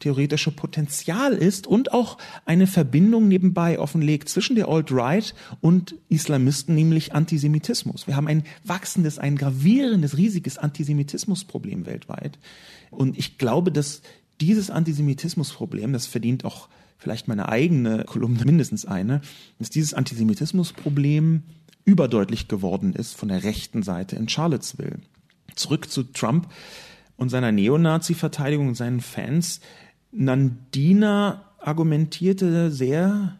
theoretische Potenzial ist und auch eine Verbindung nebenbei offenlegt zwischen der Alt-Right und Islamisten, nämlich Antisemitismus. Wir haben ein wachsendes, ein gravierendes, riesiges Antisemitismusproblem weltweit. Und ich glaube, dass dieses Antisemitismusproblem, das verdient auch vielleicht meine eigene Kolumne, mindestens eine, dass dieses Antisemitismusproblem überdeutlich geworden ist von der rechten Seite in Charlottesville. Zurück zu Trump und seiner Neonazi-Verteidigung und seinen Fans. Nandina argumentierte sehr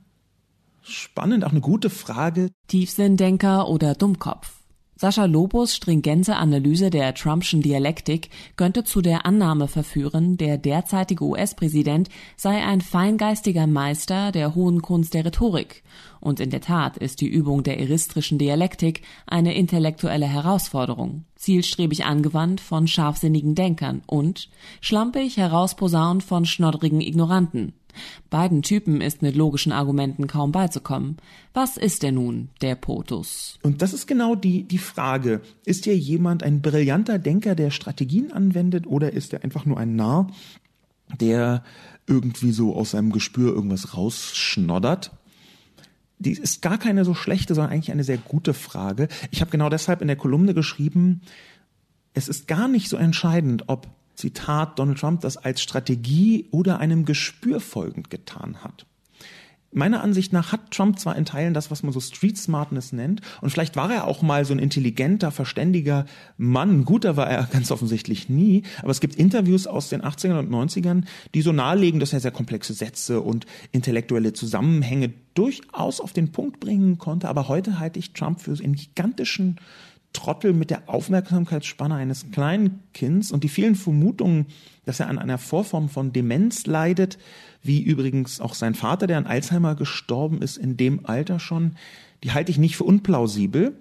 spannend, auch eine gute Frage. Tiefsinndenker oder Dummkopf? Sascha Lobos stringente Analyse der Trumpschen Dialektik könnte zu der Annahme verführen, der derzeitige US-Präsident sei ein feingeistiger Meister der hohen Kunst der Rhetorik. Und in der Tat ist die Übung der eristrischen Dialektik eine intellektuelle Herausforderung, zielstrebig angewandt von scharfsinnigen Denkern und schlampig herausposaunt von schnoddrigen Ignoranten. Beiden Typen ist mit logischen Argumenten kaum beizukommen. Was ist denn nun der POTUS? Und das ist genau die, die Frage. Ist hier jemand ein brillanter Denker, der Strategien anwendet, oder ist er einfach nur ein Narr, der irgendwie so aus seinem Gespür irgendwas rausschnoddert? Die ist gar keine so schlechte, sondern eigentlich eine sehr gute Frage. Ich habe genau deshalb in der Kolumne geschrieben, es ist gar nicht so entscheidend, ob Zitat Donald Trump das als Strategie oder einem Gespür folgend getan hat. meiner Ansicht nach hat Trump zwar in Teilen das, was man so Street Smartness nennt, und vielleicht war er auch mal so ein intelligenter, verständiger Mann. Guter war er ganz offensichtlich nie, aber es gibt Interviews aus den 80ern und 90ern, die so nahelegen, dass er sehr komplexe Sätze und intellektuelle Zusammenhänge durchaus auf den Punkt bringen konnte. Aber heute halte ich Trump für einen gigantischen Trottel mit der Aufmerksamkeitsspanne eines kleinen Kinds und die vielen Vermutungen, dass er an einer Vorform von Demenz leidet, wie übrigens auch sein Vater, der an Alzheimer gestorben ist, in dem Alter schon, die halte ich nicht für unplausibel.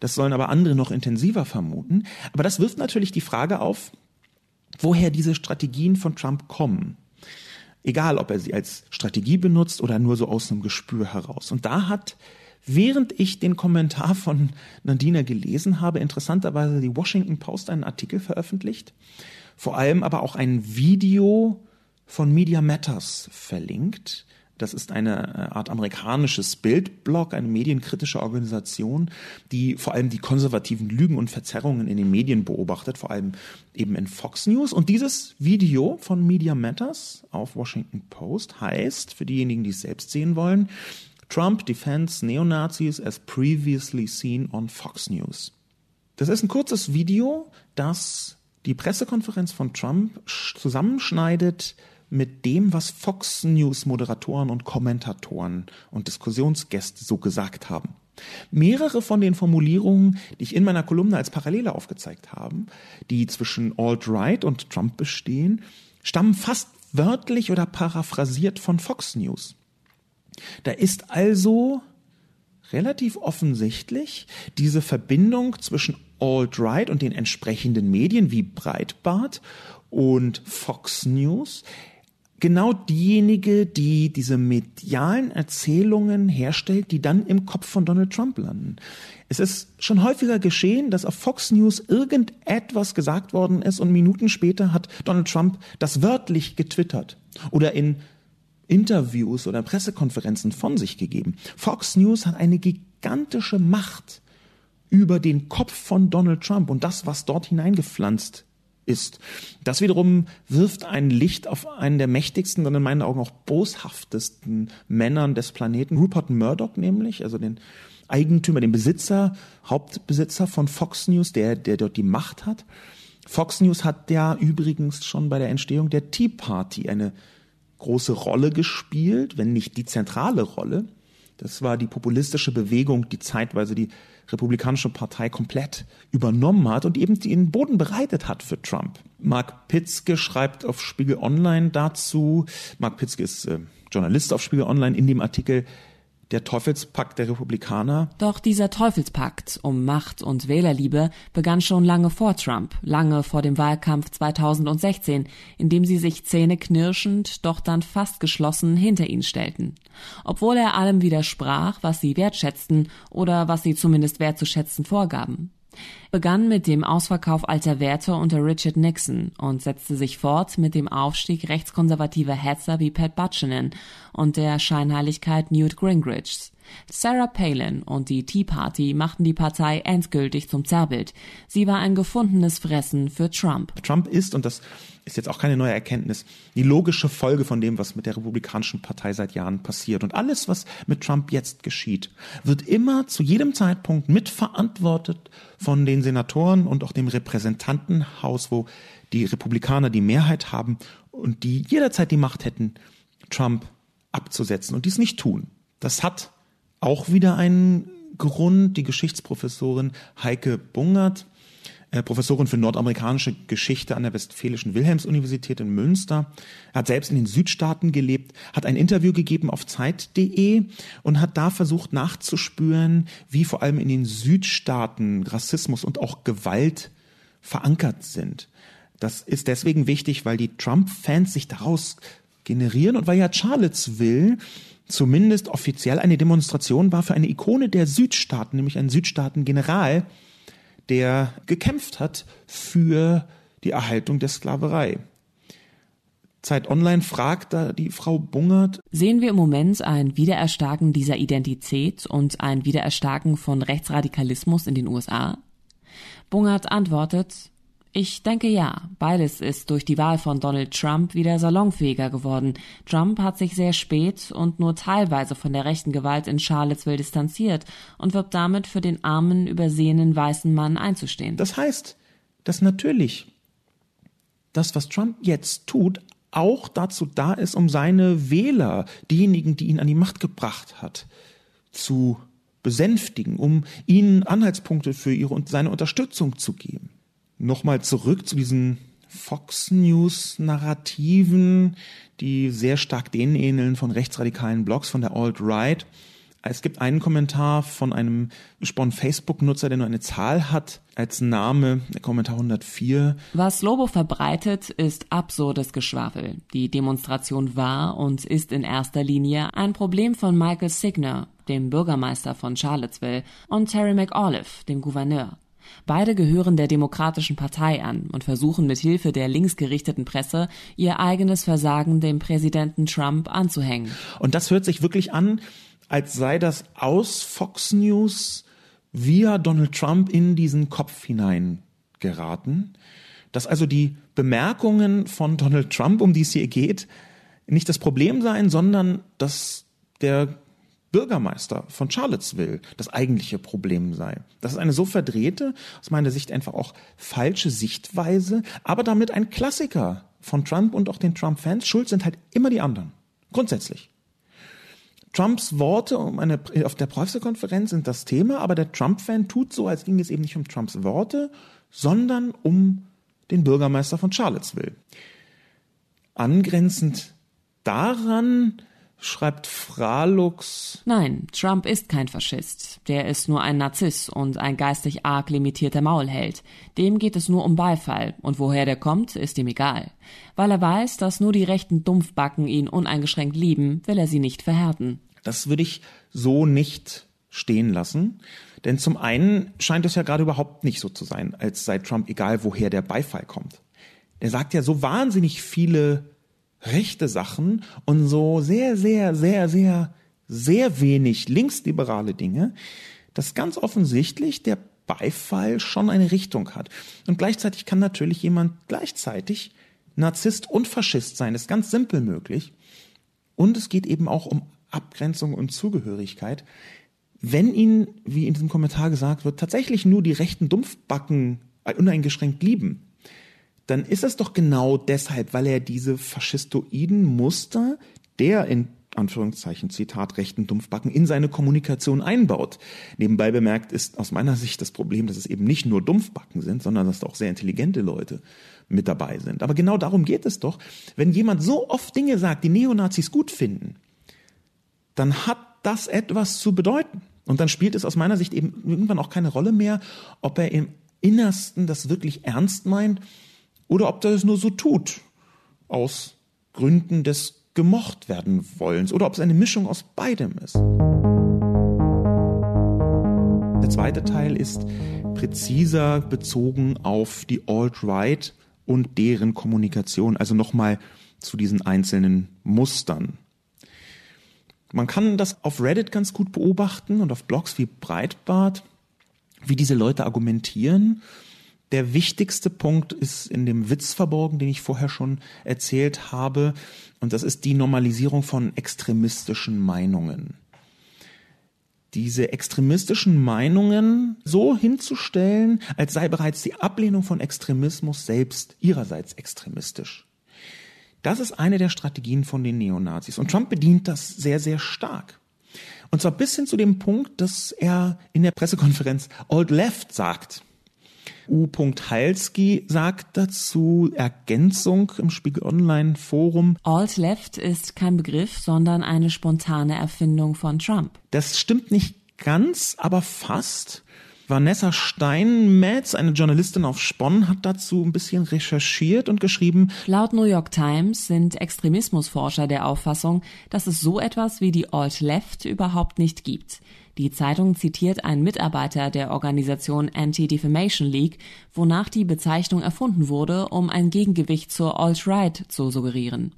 Das sollen aber andere noch intensiver vermuten. Aber das wirft natürlich die Frage auf, woher diese Strategien von Trump kommen. Egal, ob er sie als Strategie benutzt oder nur so aus einem Gespür heraus. Und da hat Während ich den Kommentar von Nadina gelesen habe, interessanterweise die Washington Post einen Artikel veröffentlicht, vor allem aber auch ein Video von Media Matters verlinkt. Das ist eine äh, Art amerikanisches Bildblog, eine medienkritische Organisation, die vor allem die konservativen Lügen und Verzerrungen in den Medien beobachtet, vor allem eben in Fox News. Und dieses Video von Media Matters auf Washington Post heißt, für diejenigen, die es selbst sehen wollen, Trump defends Neonazis as previously seen on Fox News. Das ist ein kurzes Video, das die Pressekonferenz von Trump zusammenschneidet mit dem, was Fox News Moderatoren und Kommentatoren und Diskussionsgäste so gesagt haben. Mehrere von den Formulierungen, die ich in meiner Kolumne als Parallele aufgezeigt habe, die zwischen Alt-Right und Trump bestehen, stammen fast wörtlich oder paraphrasiert von Fox News. Da ist also relativ offensichtlich diese Verbindung zwischen Alt-Right und den entsprechenden Medien wie Breitbart und Fox News genau diejenige, die diese medialen Erzählungen herstellt, die dann im Kopf von Donald Trump landen. Es ist schon häufiger geschehen, dass auf Fox News irgendetwas gesagt worden ist und Minuten später hat Donald Trump das wörtlich getwittert oder in Interviews oder Pressekonferenzen von sich gegeben. Fox News hat eine gigantische Macht über den Kopf von Donald Trump und das, was dort hineingepflanzt ist. Das wiederum wirft ein Licht auf einen der mächtigsten und in meinen Augen auch boshaftesten Männern des Planeten, Rupert Murdoch nämlich, also den Eigentümer, den Besitzer, Hauptbesitzer von Fox News, der, der dort die Macht hat. Fox News hat ja übrigens schon bei der Entstehung der Tea Party eine große Rolle gespielt, wenn nicht die zentrale Rolle. Das war die populistische Bewegung, die zeitweise die Republikanische Partei komplett übernommen hat und eben den Boden bereitet hat für Trump. Mark Pitzke schreibt auf Spiegel Online dazu, Mark Pitzke ist äh, Journalist auf Spiegel Online in dem Artikel, der Teufelspakt der Republikaner. Doch dieser Teufelspakt um Macht und Wählerliebe begann schon lange vor Trump, lange vor dem Wahlkampf 2016, in dem sie sich zähneknirschend, doch dann fast geschlossen hinter ihn stellten. Obwohl er allem widersprach, was sie wertschätzten oder was sie zumindest wertzuschätzen vorgaben begann mit dem Ausverkauf alter Werte unter Richard Nixon und setzte sich fort mit dem Aufstieg rechtskonservativer Hetzer wie Pat Buchanan und der Scheinheiligkeit Newt Gingrichs. Sarah Palin und die Tea Party machten die Partei endgültig zum Zerrbild. Sie war ein gefundenes Fressen für Trump. Trump ist, und das ist jetzt auch keine neue Erkenntnis, die logische Folge von dem, was mit der Republikanischen Partei seit Jahren passiert. Und alles, was mit Trump jetzt geschieht, wird immer zu jedem Zeitpunkt mitverantwortet von den Senatoren und auch dem Repräsentantenhaus, wo die Republikaner die Mehrheit haben und die jederzeit die Macht hätten, Trump abzusetzen und dies nicht tun. Das hat auch wieder einen Grund. Die Geschichtsprofessorin Heike Bungert äh, Professorin für nordamerikanische Geschichte an der Westfälischen Wilhelms-Universität in Münster. Er hat selbst in den Südstaaten gelebt, hat ein Interview gegeben auf Zeit.de und hat da versucht nachzuspüren, wie vor allem in den Südstaaten Rassismus und auch Gewalt verankert sind. Das ist deswegen wichtig, weil die Trump-Fans sich daraus generieren und weil ja Charlottesville zumindest offiziell eine Demonstration war für eine Ikone der Südstaaten, nämlich einen Südstaaten-General, der gekämpft hat für die Erhaltung der Sklaverei. Zeit Online fragt da die Frau Bungert. Sehen wir im Moment ein Wiedererstarken dieser Identität und ein Wiedererstarken von Rechtsradikalismus in den USA? Bungert antwortet, Ich denke ja. Beides ist durch die Wahl von Donald Trump wieder salonfähiger geworden. Trump hat sich sehr spät und nur teilweise von der rechten Gewalt in Charlottesville distanziert und wirbt damit für den armen, übersehenen weißen Mann einzustehen. Das heißt, dass natürlich das, was Trump jetzt tut, auch dazu da ist, um seine Wähler, diejenigen, die ihn an die Macht gebracht hat, zu besänftigen, um ihnen Anhaltspunkte für ihre und seine Unterstützung zu geben nochmal zurück zu diesen Fox News Narrativen, die sehr stark denen ähneln von rechtsradikalen Blogs, von der Alt-Right. Es gibt einen Kommentar von einem Spon Facebook-Nutzer, der nur eine Zahl hat als Name, der Kommentar 104. Was Lobo verbreitet, ist absurdes Geschwafel. Die Demonstration war und ist in erster Linie ein Problem von Michael Signer, dem Bürgermeister von Charlottesville, und Terry McAuliffe, dem Gouverneur. Beide gehören der Demokratischen Partei an und versuchen mit Hilfe der linksgerichteten Presse ihr eigenes Versagen dem Präsidenten Trump anzuhängen. Und das hört sich wirklich an, als sei das aus Fox News via Donald Trump in diesen Kopf hineingeraten, dass also die Bemerkungen von Donald Trump, um die es hier geht, nicht das Problem seien, sondern dass der Bürgermeister von Charlottesville das eigentliche Problem sei. Das ist eine so verdrehte, aus meiner Sicht einfach auch falsche Sichtweise, aber damit ein Klassiker von Trump und auch den Trump-Fans. Schuld sind halt immer die anderen. Grundsätzlich. Trumps Worte um eine, auf der Pressekonferenz sind das Thema, aber der Trump-Fan tut so, als ging es eben nicht um Trumps Worte, sondern um den Bürgermeister von Charlottesville. Angrenzend daran schreibt Fralux. Nein, Trump ist kein Faschist. Der ist nur ein Narziss und ein geistig arg limitierter Maulheld. Dem geht es nur um Beifall und woher der kommt, ist ihm egal. Weil er weiß, dass nur die rechten Dumpfbacken ihn uneingeschränkt lieben, will er sie nicht verhärten. Das würde ich so nicht stehen lassen. Denn zum einen scheint es ja gerade überhaupt nicht so zu sein, als sei Trump egal, woher der Beifall kommt. Er sagt ja so wahnsinnig viele rechte Sachen und so sehr, sehr, sehr, sehr, sehr wenig linksliberale Dinge, dass ganz offensichtlich der Beifall schon eine Richtung hat. Und gleichzeitig kann natürlich jemand gleichzeitig Narzisst und Faschist sein. Das ist ganz simpel möglich. Und es geht eben auch um Abgrenzung und Zugehörigkeit. Wenn ihn, wie in diesem Kommentar gesagt wird, tatsächlich nur die rechten Dumpfbacken uneingeschränkt lieben, dann ist es doch genau deshalb, weil er diese faschistoiden Muster der in Anführungszeichen Zitat rechten Dumpfbacken in seine Kommunikation einbaut. Nebenbei bemerkt ist aus meiner Sicht das Problem, dass es eben nicht nur Dumpfbacken sind, sondern dass da auch sehr intelligente Leute mit dabei sind. Aber genau darum geht es doch. Wenn jemand so oft Dinge sagt, die Neonazis gut finden, dann hat das etwas zu bedeuten. Und dann spielt es aus meiner Sicht eben irgendwann auch keine Rolle mehr, ob er im Innersten das wirklich ernst meint oder ob es nur so tut, aus Gründen des gemocht werden wollens, oder ob es eine Mischung aus beidem ist. Der zweite Teil ist präziser bezogen auf die Alt-Right und deren Kommunikation, also nochmal zu diesen einzelnen Mustern. Man kann das auf Reddit ganz gut beobachten und auf Blogs wie Breitbart, wie diese Leute argumentieren der wichtigste Punkt ist in dem Witz verborgen, den ich vorher schon erzählt habe, und das ist die Normalisierung von extremistischen Meinungen. Diese extremistischen Meinungen so hinzustellen, als sei bereits die Ablehnung von Extremismus selbst ihrerseits extremistisch. Das ist eine der Strategien von den Neonazis. Und Trump bedient das sehr, sehr stark. Und zwar bis hin zu dem Punkt, dass er in der Pressekonferenz Old Left sagt. U. Halski sagt dazu Ergänzung im Spiegel Online Forum. Alt Left ist kein Begriff, sondern eine spontane Erfindung von Trump. Das stimmt nicht ganz, aber fast. Vanessa Steinmetz, eine Journalistin auf Spon, hat dazu ein bisschen recherchiert und geschrieben. Laut New York Times sind Extremismusforscher der Auffassung, dass es so etwas wie die Alt-Left überhaupt nicht gibt. Die Zeitung zitiert einen Mitarbeiter der Organisation Anti-Defamation League, wonach die Bezeichnung erfunden wurde, um ein Gegengewicht zur Alt-Right zu suggerieren.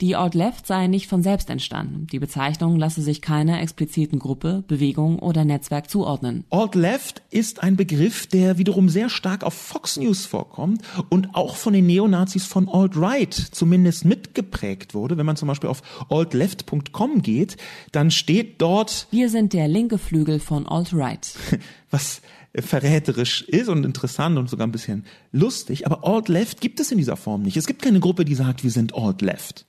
Die Alt-Left sei nicht von selbst entstanden. Die Bezeichnung lasse sich keiner expliziten Gruppe, Bewegung oder Netzwerk zuordnen. Alt-Left ist ein Begriff, der wiederum sehr stark auf Fox News vorkommt und auch von den Neonazis von Alt-Right zumindest mitgeprägt wurde. Wenn man zum Beispiel auf altleft.com geht, dann steht dort Wir sind der linke Flügel von Alt-Right. Was verräterisch ist und interessant und sogar ein bisschen lustig, aber Alt-Left gibt es in dieser Form nicht. Es gibt keine Gruppe, die sagt, wir sind Alt-Left.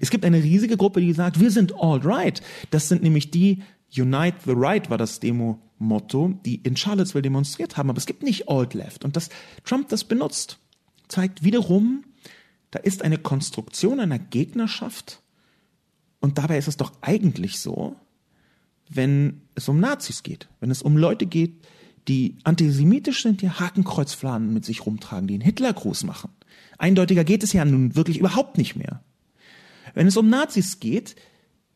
Es gibt eine riesige Gruppe, die sagt, wir sind Alt-Right. Das sind nämlich die Unite the Right war das Demo-Motto, die in Charlottesville demonstriert haben. Aber es gibt nicht Alt-Left. Und dass Trump das benutzt, zeigt wiederum, da ist eine Konstruktion einer Gegnerschaft. Und dabei ist es doch eigentlich so, wenn es um Nazis geht, wenn es um Leute geht, die antisemitisch sind, die Hakenkreuzfahnen mit sich rumtragen, die einen Hitlergruß machen. Eindeutiger geht es ja nun wirklich überhaupt nicht mehr. Wenn es um Nazis geht,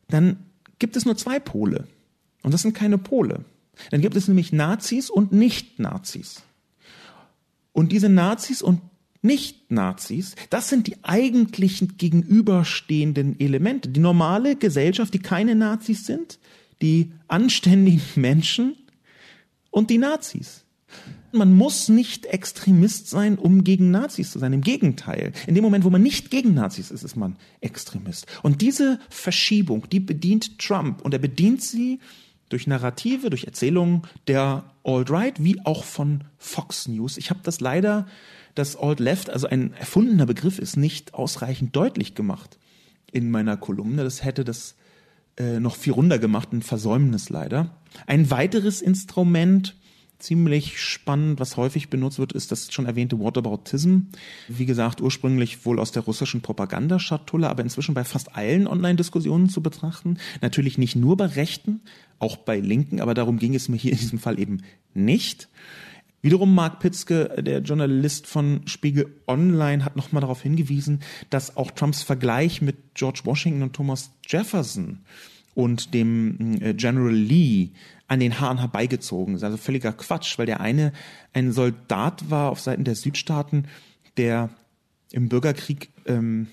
dann gibt es nur zwei Pole. Und das sind keine Pole. Dann gibt es nämlich Nazis und Nicht-Nazis. Und diese Nazis und Nicht-Nazis, das sind die eigentlichen gegenüberstehenden Elemente. Die normale Gesellschaft, die keine Nazis sind, die anständigen Menschen, und die Nazis. Man muss nicht Extremist sein, um gegen Nazis zu sein. Im Gegenteil. In dem Moment, wo man nicht gegen Nazis ist, ist man Extremist. Und diese Verschiebung, die bedient Trump. Und er bedient sie durch Narrative, durch Erzählungen der Alt-Right, wie auch von Fox News. Ich habe das leider, dass Alt-Left, also ein erfundener Begriff ist, nicht ausreichend deutlich gemacht in meiner Kolumne. Das hätte das äh, noch viel runder gemacht, ein Versäumnis leider. Ein weiteres Instrument, ziemlich spannend, was häufig benutzt wird, ist das schon erwähnte Whataboutism. Wie gesagt, ursprünglich wohl aus der russischen Propagandaschatulle, aber inzwischen bei fast allen Online-Diskussionen zu betrachten. Natürlich nicht nur bei Rechten, auch bei Linken, aber darum ging es mir hier in diesem Fall eben nicht. Wiederum Mark Pitzke, der Journalist von Spiegel Online, hat nochmal darauf hingewiesen, dass auch Trumps Vergleich mit George Washington und Thomas Jefferson und dem äh, General Lee an den Haaren herbeigezogen ist. Also völliger Quatsch, weil der eine ein Soldat war auf Seiten der Südstaaten, der im Bürgerkrieg ähm,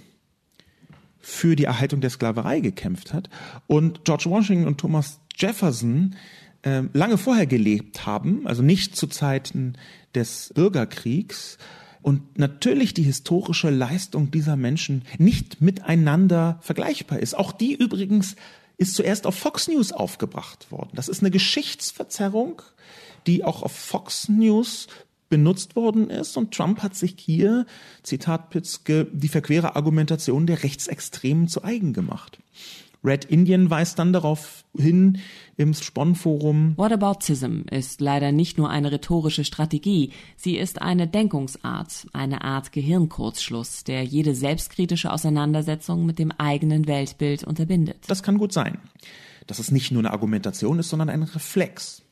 für die Erhaltung der Sklaverei gekämpft hat. Und George Washington und Thomas Jefferson äh, lange vorher gelebt haben, also nicht zu Zeiten des Bürgerkriegs, und natürlich die historische Leistung dieser Menschen nicht miteinander vergleichbar ist. Auch die übrigens ist zuerst auf Fox News aufgebracht worden. Das ist eine Geschichtsverzerrung, die auch auf Fox News benutzt worden ist und Trump hat sich hier, Zitat Pitzke, die verquere Argumentation der Rechtsextremen zu eigen gemacht. Red Indian weist dann darauf hin im Spon-Forum. Whataboutism ist leider nicht nur eine rhetorische Strategie, sie ist eine Denkungsart, eine Art Gehirnkurzschluss, der jede selbstkritische Auseinandersetzung mit dem eigenen Weltbild unterbindet. Das kann gut sein, dass es nicht nur eine Argumentation ist, sondern ein Reflex.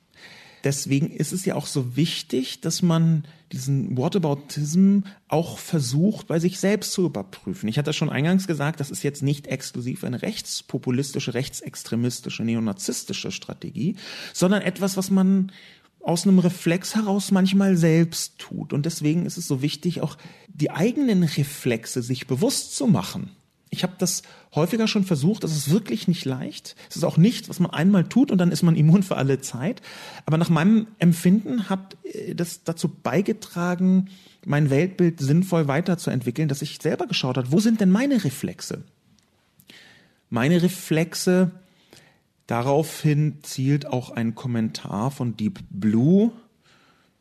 Deswegen ist es ja auch so wichtig, dass man diesen Whataboutism auch versucht, bei sich selbst zu überprüfen. Ich hatte schon eingangs gesagt, das ist jetzt nicht exklusiv eine rechtspopulistische, rechtsextremistische, neonazistische Strategie, sondern etwas, was man aus einem Reflex heraus manchmal selbst tut. Und deswegen ist es so wichtig, auch die eigenen Reflexe sich bewusst zu machen. Ich habe das häufiger schon versucht, das ist wirklich nicht leicht. Es ist auch nichts, was man einmal tut und dann ist man immun für alle Zeit. Aber nach meinem Empfinden hat äh, das dazu beigetragen, mein Weltbild sinnvoll weiterzuentwickeln, dass ich selber geschaut habe, wo sind denn meine Reflexe? Meine Reflexe, daraufhin zielt auch ein Kommentar von Deep Blue,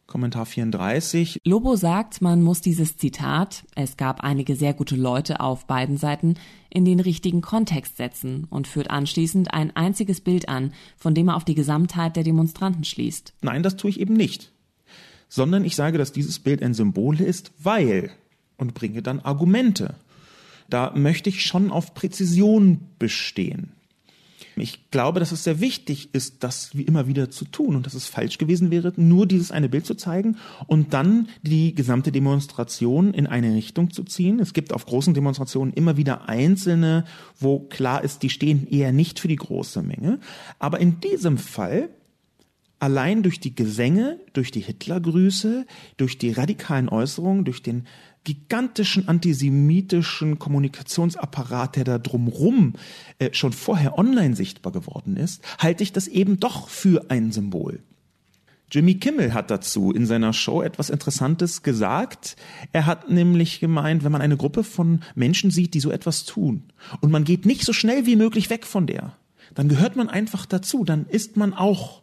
Kommentar 34. Lobo sagt, man muss dieses Zitat, es gab einige sehr gute Leute auf beiden Seiten, in den richtigen Kontext setzen und führt anschließend ein einziges Bild an, von dem er auf die Gesamtheit der Demonstranten schließt. Nein, das tue ich eben nicht. Sondern ich sage, dass dieses Bild ein Symbol ist, weil und bringe dann Argumente. Da möchte ich schon auf Präzision bestehen. Ich glaube, dass es sehr wichtig ist, das wie immer wieder zu tun und dass es falsch gewesen wäre, nur dieses eine Bild zu zeigen und dann die gesamte Demonstration in eine Richtung zu ziehen. Es gibt auf großen Demonstrationen immer wieder einzelne, wo klar ist, die stehen eher nicht für die große Menge. Aber in diesem Fall allein durch die Gesänge, durch die Hitlergrüße, durch die radikalen Äußerungen, durch den gigantischen antisemitischen Kommunikationsapparat, der da drumrum äh, schon vorher online sichtbar geworden ist, halte ich das eben doch für ein Symbol. Jimmy Kimmel hat dazu in seiner Show etwas Interessantes gesagt. Er hat nämlich gemeint, wenn man eine Gruppe von Menschen sieht, die so etwas tun, und man geht nicht so schnell wie möglich weg von der, dann gehört man einfach dazu, dann ist man auch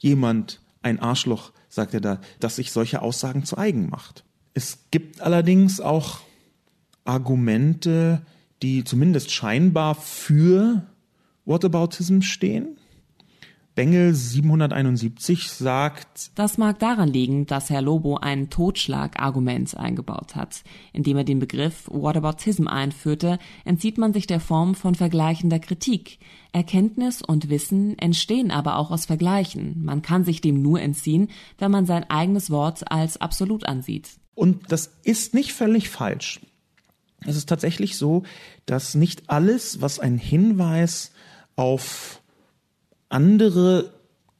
jemand, ein Arschloch, sagt er da, das sich solche Aussagen zu eigen macht. Es gibt allerdings auch Argumente, die zumindest scheinbar für Whataboutism stehen. Bengel 771 sagt, das mag daran liegen, dass Herr Lobo ein Totschlagargument eingebaut hat. Indem er den Begriff Whataboutism einführte, entzieht man sich der Form von vergleichender Kritik. Erkenntnis und Wissen entstehen aber auch aus Vergleichen. Man kann sich dem nur entziehen, wenn man sein eigenes Wort als absolut ansieht. Und das ist nicht völlig falsch. Es ist tatsächlich so, dass nicht alles, was ein Hinweis auf andere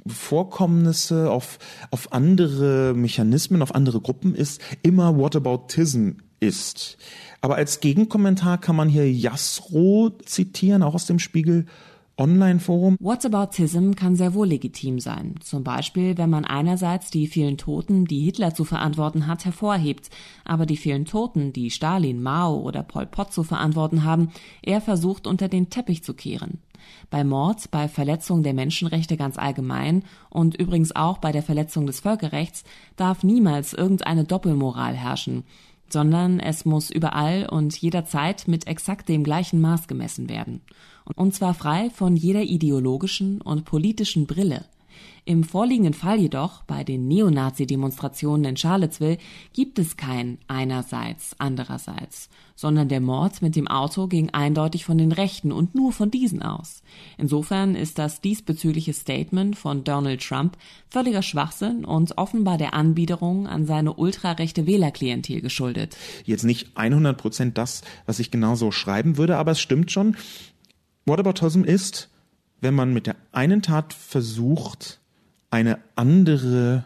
Vorkommnisse, auf, auf andere Mechanismen, auf andere Gruppen ist, immer Whataboutism ist. Aber als Gegenkommentar kann man hier Jasro zitieren, auch aus dem Spiegel. Online-Forum. Whataboutism kann sehr wohl legitim sein. Zum Beispiel, wenn man einerseits die vielen Toten, die Hitler zu verantworten hat, hervorhebt, aber die vielen Toten, die Stalin, Mao oder Pol Pot zu verantworten haben, eher versucht unter den Teppich zu kehren. Bei Mord, bei Verletzung der Menschenrechte ganz allgemein und übrigens auch bei der Verletzung des Völkerrechts darf niemals irgendeine Doppelmoral herrschen, sondern es muss überall und jederzeit mit exakt dem gleichen Maß gemessen werden und zwar frei von jeder ideologischen und politischen Brille. Im vorliegenden Fall jedoch, bei den Neonazi-Demonstrationen in Charlottesville, gibt es kein einerseits, andererseits, sondern der Mord mit dem Auto ging eindeutig von den Rechten und nur von diesen aus. Insofern ist das diesbezügliche Statement von Donald Trump völliger Schwachsinn und offenbar der Anbiederung an seine ultrarechte Wählerklientel geschuldet. Jetzt nicht 100 Prozent das, was ich genauso schreiben würde, aber es stimmt schon, Whataboutism ist, wenn man mit der einen Tat versucht, eine andere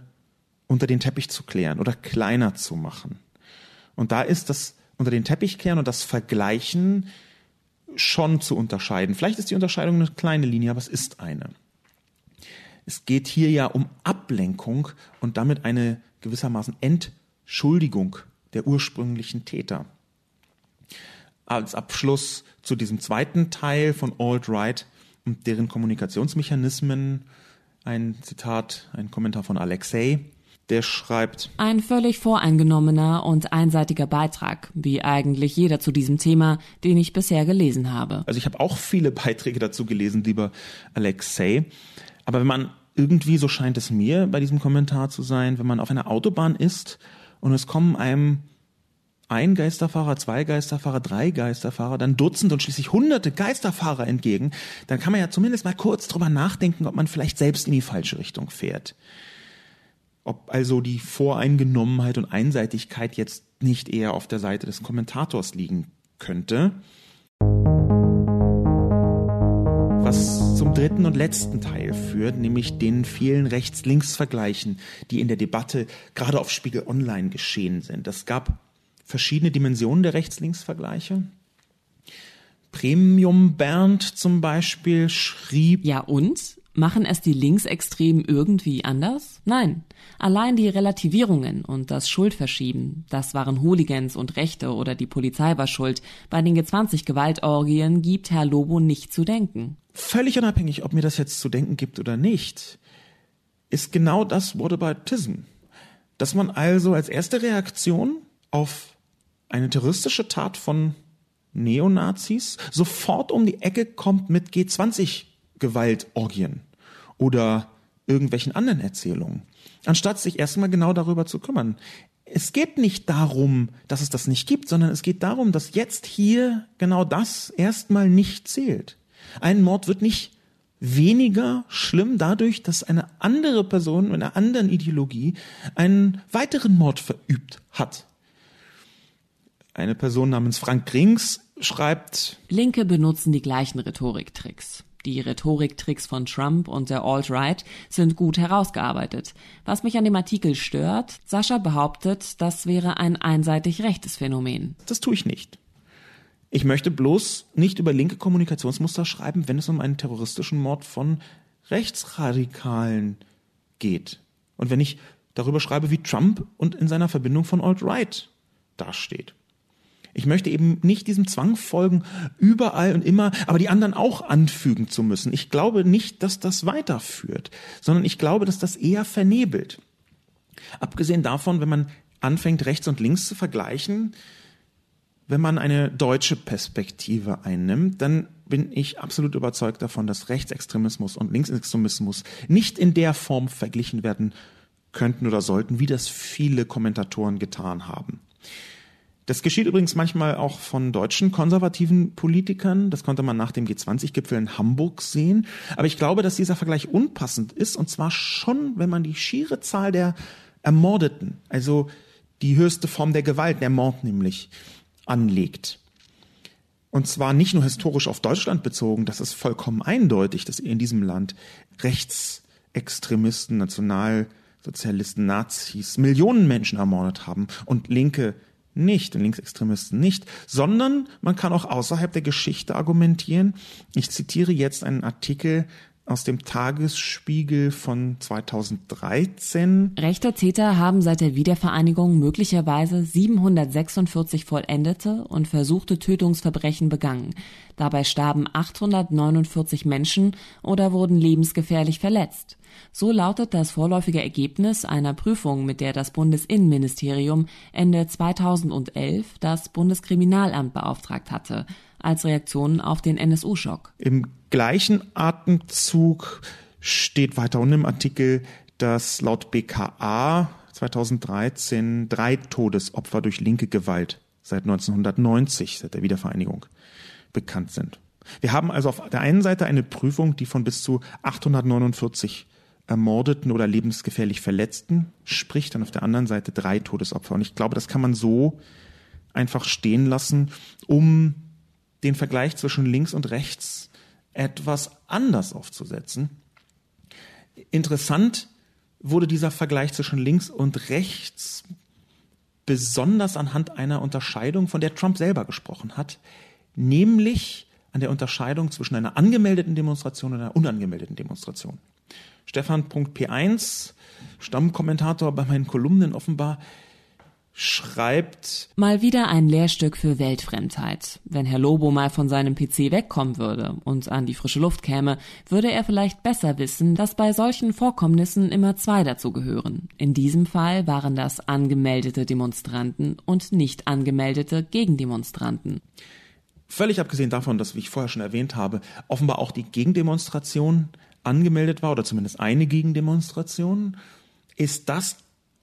unter den Teppich zu klären oder kleiner zu machen. Und da ist das unter den Teppich kehren und das Vergleichen schon zu unterscheiden. Vielleicht ist die Unterscheidung eine kleine Linie, aber es ist eine. Es geht hier ja um Ablenkung und damit eine gewissermaßen Entschuldigung der ursprünglichen Täter. Als Abschluss zu diesem zweiten Teil von Alt-Right und deren Kommunikationsmechanismen ein Zitat, ein Kommentar von Alexei. Der schreibt Ein völlig voreingenommener und einseitiger Beitrag, wie eigentlich jeder zu diesem Thema, den ich bisher gelesen habe. Also ich habe auch viele Beiträge dazu gelesen, lieber Alexei. Aber wenn man irgendwie, so scheint es mir bei diesem Kommentar zu sein, wenn man auf einer Autobahn ist und es kommen einem ein Geisterfahrer, zwei Geisterfahrer, drei Geisterfahrer, dann Dutzend und schließlich hunderte Geisterfahrer entgegen, dann kann man ja zumindest mal kurz drüber nachdenken, ob man vielleicht selbst in die falsche Richtung fährt. Ob also die Voreingenommenheit und Einseitigkeit jetzt nicht eher auf der Seite des Kommentators liegen könnte. Was zum dritten und letzten Teil führt, nämlich den vielen Rechts-Links-Vergleichen, die in der Debatte gerade auf Spiegel Online geschehen sind. Es gab verschiedene Dimensionen der Rechts-Links-Vergleiche. Premium Bernd zum Beispiel schrieb. Ja und? Machen es die Linksextremen irgendwie anders? Nein. Allein die Relativierungen und das Schuldverschieben, das waren Hooligans und Rechte oder die Polizei war schuld, bei den G20-Gewaltorgien gibt Herr Lobo nicht zu denken. Völlig unabhängig, ob mir das jetzt zu denken gibt oder nicht, ist genau das Whataboutism. Dass man also als erste Reaktion auf eine terroristische Tat von Neonazis sofort um die Ecke kommt mit G20-Gewaltorgien oder irgendwelchen anderen Erzählungen, anstatt sich erstmal genau darüber zu kümmern. Es geht nicht darum, dass es das nicht gibt, sondern es geht darum, dass jetzt hier genau das erstmal nicht zählt. Ein Mord wird nicht weniger schlimm dadurch, dass eine andere Person mit einer anderen Ideologie einen weiteren Mord verübt hat. Eine Person namens Frank Grings schreibt, Linke benutzen die gleichen Rhetoriktricks. Die Rhetoriktricks von Trump und der Alt-Right sind gut herausgearbeitet. Was mich an dem Artikel stört, Sascha behauptet, das wäre ein einseitig rechtes Phänomen. Das tue ich nicht. Ich möchte bloß nicht über linke Kommunikationsmuster schreiben, wenn es um einen terroristischen Mord von Rechtsradikalen geht. Und wenn ich darüber schreibe, wie Trump und in seiner Verbindung von Alt-Right dasteht. Ich möchte eben nicht diesem Zwang folgen, überall und immer, aber die anderen auch anfügen zu müssen. Ich glaube nicht, dass das weiterführt, sondern ich glaube, dass das eher vernebelt. Abgesehen davon, wenn man anfängt, rechts und links zu vergleichen, wenn man eine deutsche Perspektive einnimmt, dann bin ich absolut überzeugt davon, dass Rechtsextremismus und Linksextremismus nicht in der Form verglichen werden könnten oder sollten, wie das viele Kommentatoren getan haben. Das geschieht übrigens manchmal auch von deutschen konservativen Politikern. Das konnte man nach dem G20-Gipfel in Hamburg sehen. Aber ich glaube, dass dieser Vergleich unpassend ist. Und zwar schon, wenn man die schiere Zahl der Ermordeten, also die höchste Form der Gewalt, der Mord nämlich, anlegt. Und zwar nicht nur historisch auf Deutschland bezogen. Das ist vollkommen eindeutig, dass in diesem Land Rechtsextremisten, Nationalsozialisten, Nazis Millionen Menschen ermordet haben und Linke nicht, den Linksextremisten nicht, sondern man kann auch außerhalb der Geschichte argumentieren. Ich zitiere jetzt einen Artikel aus dem Tagesspiegel von 2013. Rechte Täter haben seit der Wiedervereinigung möglicherweise 746 vollendete und versuchte Tötungsverbrechen begangen. Dabei starben 849 Menschen oder wurden lebensgefährlich verletzt. So lautet das vorläufige Ergebnis einer Prüfung, mit der das Bundesinnenministerium Ende 2011 das Bundeskriminalamt beauftragt hatte, als Reaktion auf den NSU-Schock. Im gleichen Atemzug steht weiter unten im Artikel, dass laut BKA 2013 drei Todesopfer durch linke Gewalt seit 1990, seit der Wiedervereinigung, bekannt sind. Wir haben also auf der einen Seite eine Prüfung, die von bis zu 849 Ermordeten oder lebensgefährlich Verletzten spricht, dann auf der anderen Seite drei Todesopfer. Und ich glaube, das kann man so einfach stehen lassen, um den Vergleich zwischen links und rechts etwas anders aufzusetzen. Interessant wurde dieser Vergleich zwischen links und rechts besonders anhand einer Unterscheidung, von der Trump selber gesprochen hat, nämlich an der Unterscheidung zwischen einer angemeldeten Demonstration und einer unangemeldeten Demonstration. Stefan.p1, Stammkommentator bei meinen Kolumnen offenbar, schreibt Mal wieder ein Lehrstück für Weltfremdheit. Wenn Herr Lobo mal von seinem PC wegkommen würde und an die frische Luft käme, würde er vielleicht besser wissen, dass bei solchen Vorkommnissen immer zwei dazu gehören. In diesem Fall waren das angemeldete Demonstranten und nicht angemeldete Gegendemonstranten. Völlig abgesehen davon, dass, wie ich vorher schon erwähnt habe, offenbar auch die Gegendemonstration angemeldet war, oder zumindest eine Gegendemonstration, ist das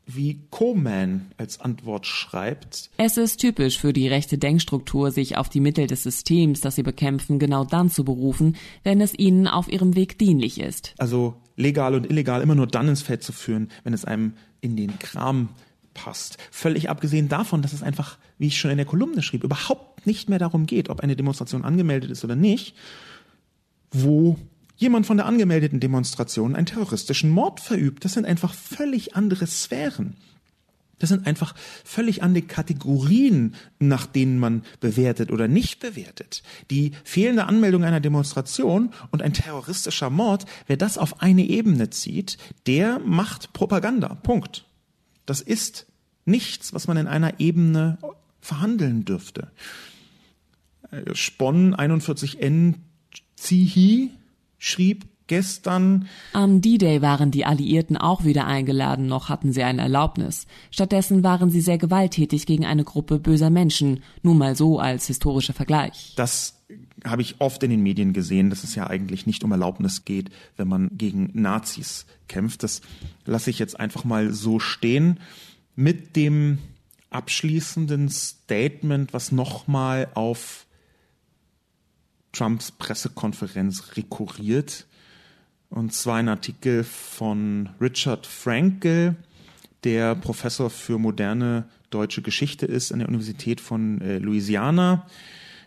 wie Coman als Antwort schreibt. Es ist typisch für die rechte Denkstruktur, sich auf die Mittel des Systems, das sie bekämpfen, genau dann zu berufen, wenn es ihnen auf ihrem Weg dienlich ist. Also legal und illegal immer nur dann ins Feld zu führen, wenn es einem in den Kram passt. Völlig abgesehen davon, dass es einfach, wie ich schon in der Kolumne schrieb, überhaupt nicht mehr darum geht, ob eine Demonstration angemeldet ist oder nicht, wo jemand von der angemeldeten Demonstration einen terroristischen Mord verübt. Das sind einfach völlig andere Sphären. Das sind einfach völlig andere Kategorien, nach denen man bewertet oder nicht bewertet. Die fehlende Anmeldung einer Demonstration und ein terroristischer Mord, wer das auf eine Ebene zieht, der macht Propaganda. Punkt. Das ist nichts, was man in einer Ebene verhandeln dürfte. Spon 41N Zihi schrieb gestern. Am D-Day waren die Alliierten auch wieder eingeladen, noch hatten sie eine Erlaubnis. Stattdessen waren sie sehr gewalttätig gegen eine Gruppe böser Menschen, nur mal so als historischer Vergleich. Das habe ich oft in den Medien gesehen, dass es ja eigentlich nicht um Erlaubnis geht, wenn man gegen Nazis kämpft. Das lasse ich jetzt einfach mal so stehen. Mit dem abschließenden Statement, was nochmal auf Trumps Pressekonferenz rekurriert. Und zwar ein Artikel von Richard Frankel, der Professor für moderne deutsche Geschichte ist an der Universität von äh, Louisiana.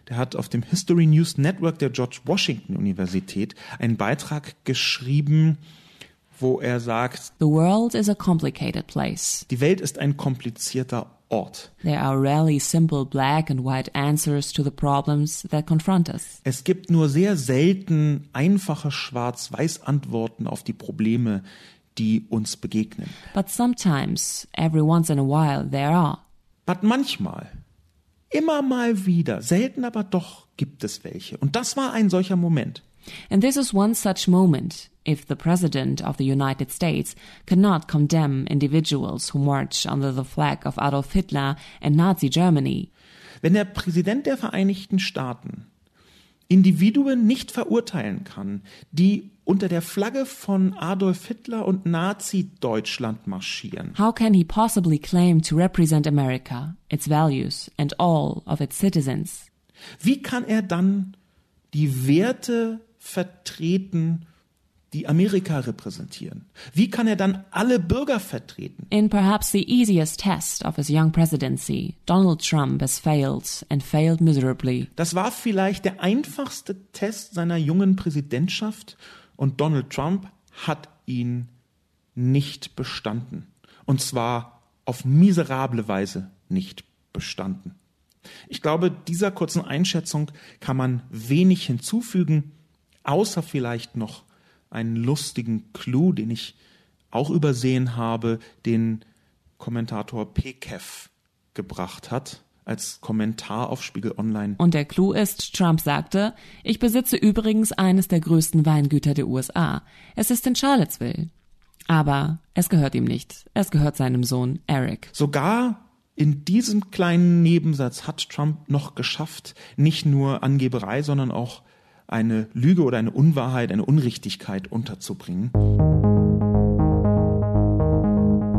der hat auf dem History News Network der George Washington Universität einen Beitrag geschrieben, wo er sagt, The world is a complicated place. Die Welt ist ein komplizierter Ort. There are rarely simple black and white answers to the problems that confront us. Es gibt nur sehr selten einfache schwarz-weiß Antworten auf die Probleme, die uns begegnen. But sometimes, every once in a while, there are. But manchmal, immer mal wieder, selten aber doch gibt es welche. Und das war ein solcher Moment. And this is one such moment if the President of the United States cannot condemn individuals who march under the flag of Adolf Hitler and Nazi Germany. Wenn der Präsident der Vereinigten Staaten Individuen nicht verurteilen kann, die unter der Flagge von Adolf Hitler und Nazi-Deutschland marschieren. How can he possibly claim to represent America, its values and all of its citizens? Wie kann er dann die Werte vertreten, die Amerika repräsentieren? Wie kann er dann alle Bürger vertreten? In perhaps the easiest test of his young presidency, Donald Trump has failed and failed miserably. Das war vielleicht der einfachste Test seiner jungen Präsidentschaft und Donald Trump hat ihn nicht bestanden. Und zwar auf miserable Weise nicht bestanden. Ich glaube, dieser kurzen Einschätzung kann man wenig hinzufügen, außer vielleicht noch einen lustigen Clou, den ich auch übersehen habe, den Kommentator PKEF gebracht hat als Kommentar auf Spiegel Online. Und der Clou ist, Trump sagte, ich besitze übrigens eines der größten Weingüter der USA. Es ist in Charlottesville. Aber es gehört ihm nicht. Es gehört seinem Sohn Eric. Sogar in diesem kleinen Nebensatz hat Trump noch geschafft, nicht nur Angeberei, sondern auch eine Lüge oder eine Unwahrheit, eine Unrichtigkeit unterzubringen.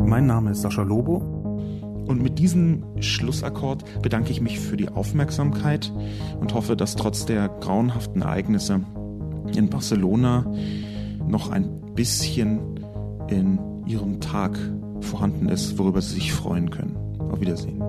Mein Name ist Sascha Lobo und mit diesem Schlussakkord bedanke ich mich für die Aufmerksamkeit und hoffe, dass trotz der grauenhaften Ereignisse in Barcelona noch ein bisschen in Ihrem Tag vorhanden ist, worüber Sie sich freuen können. Auf Wiedersehen.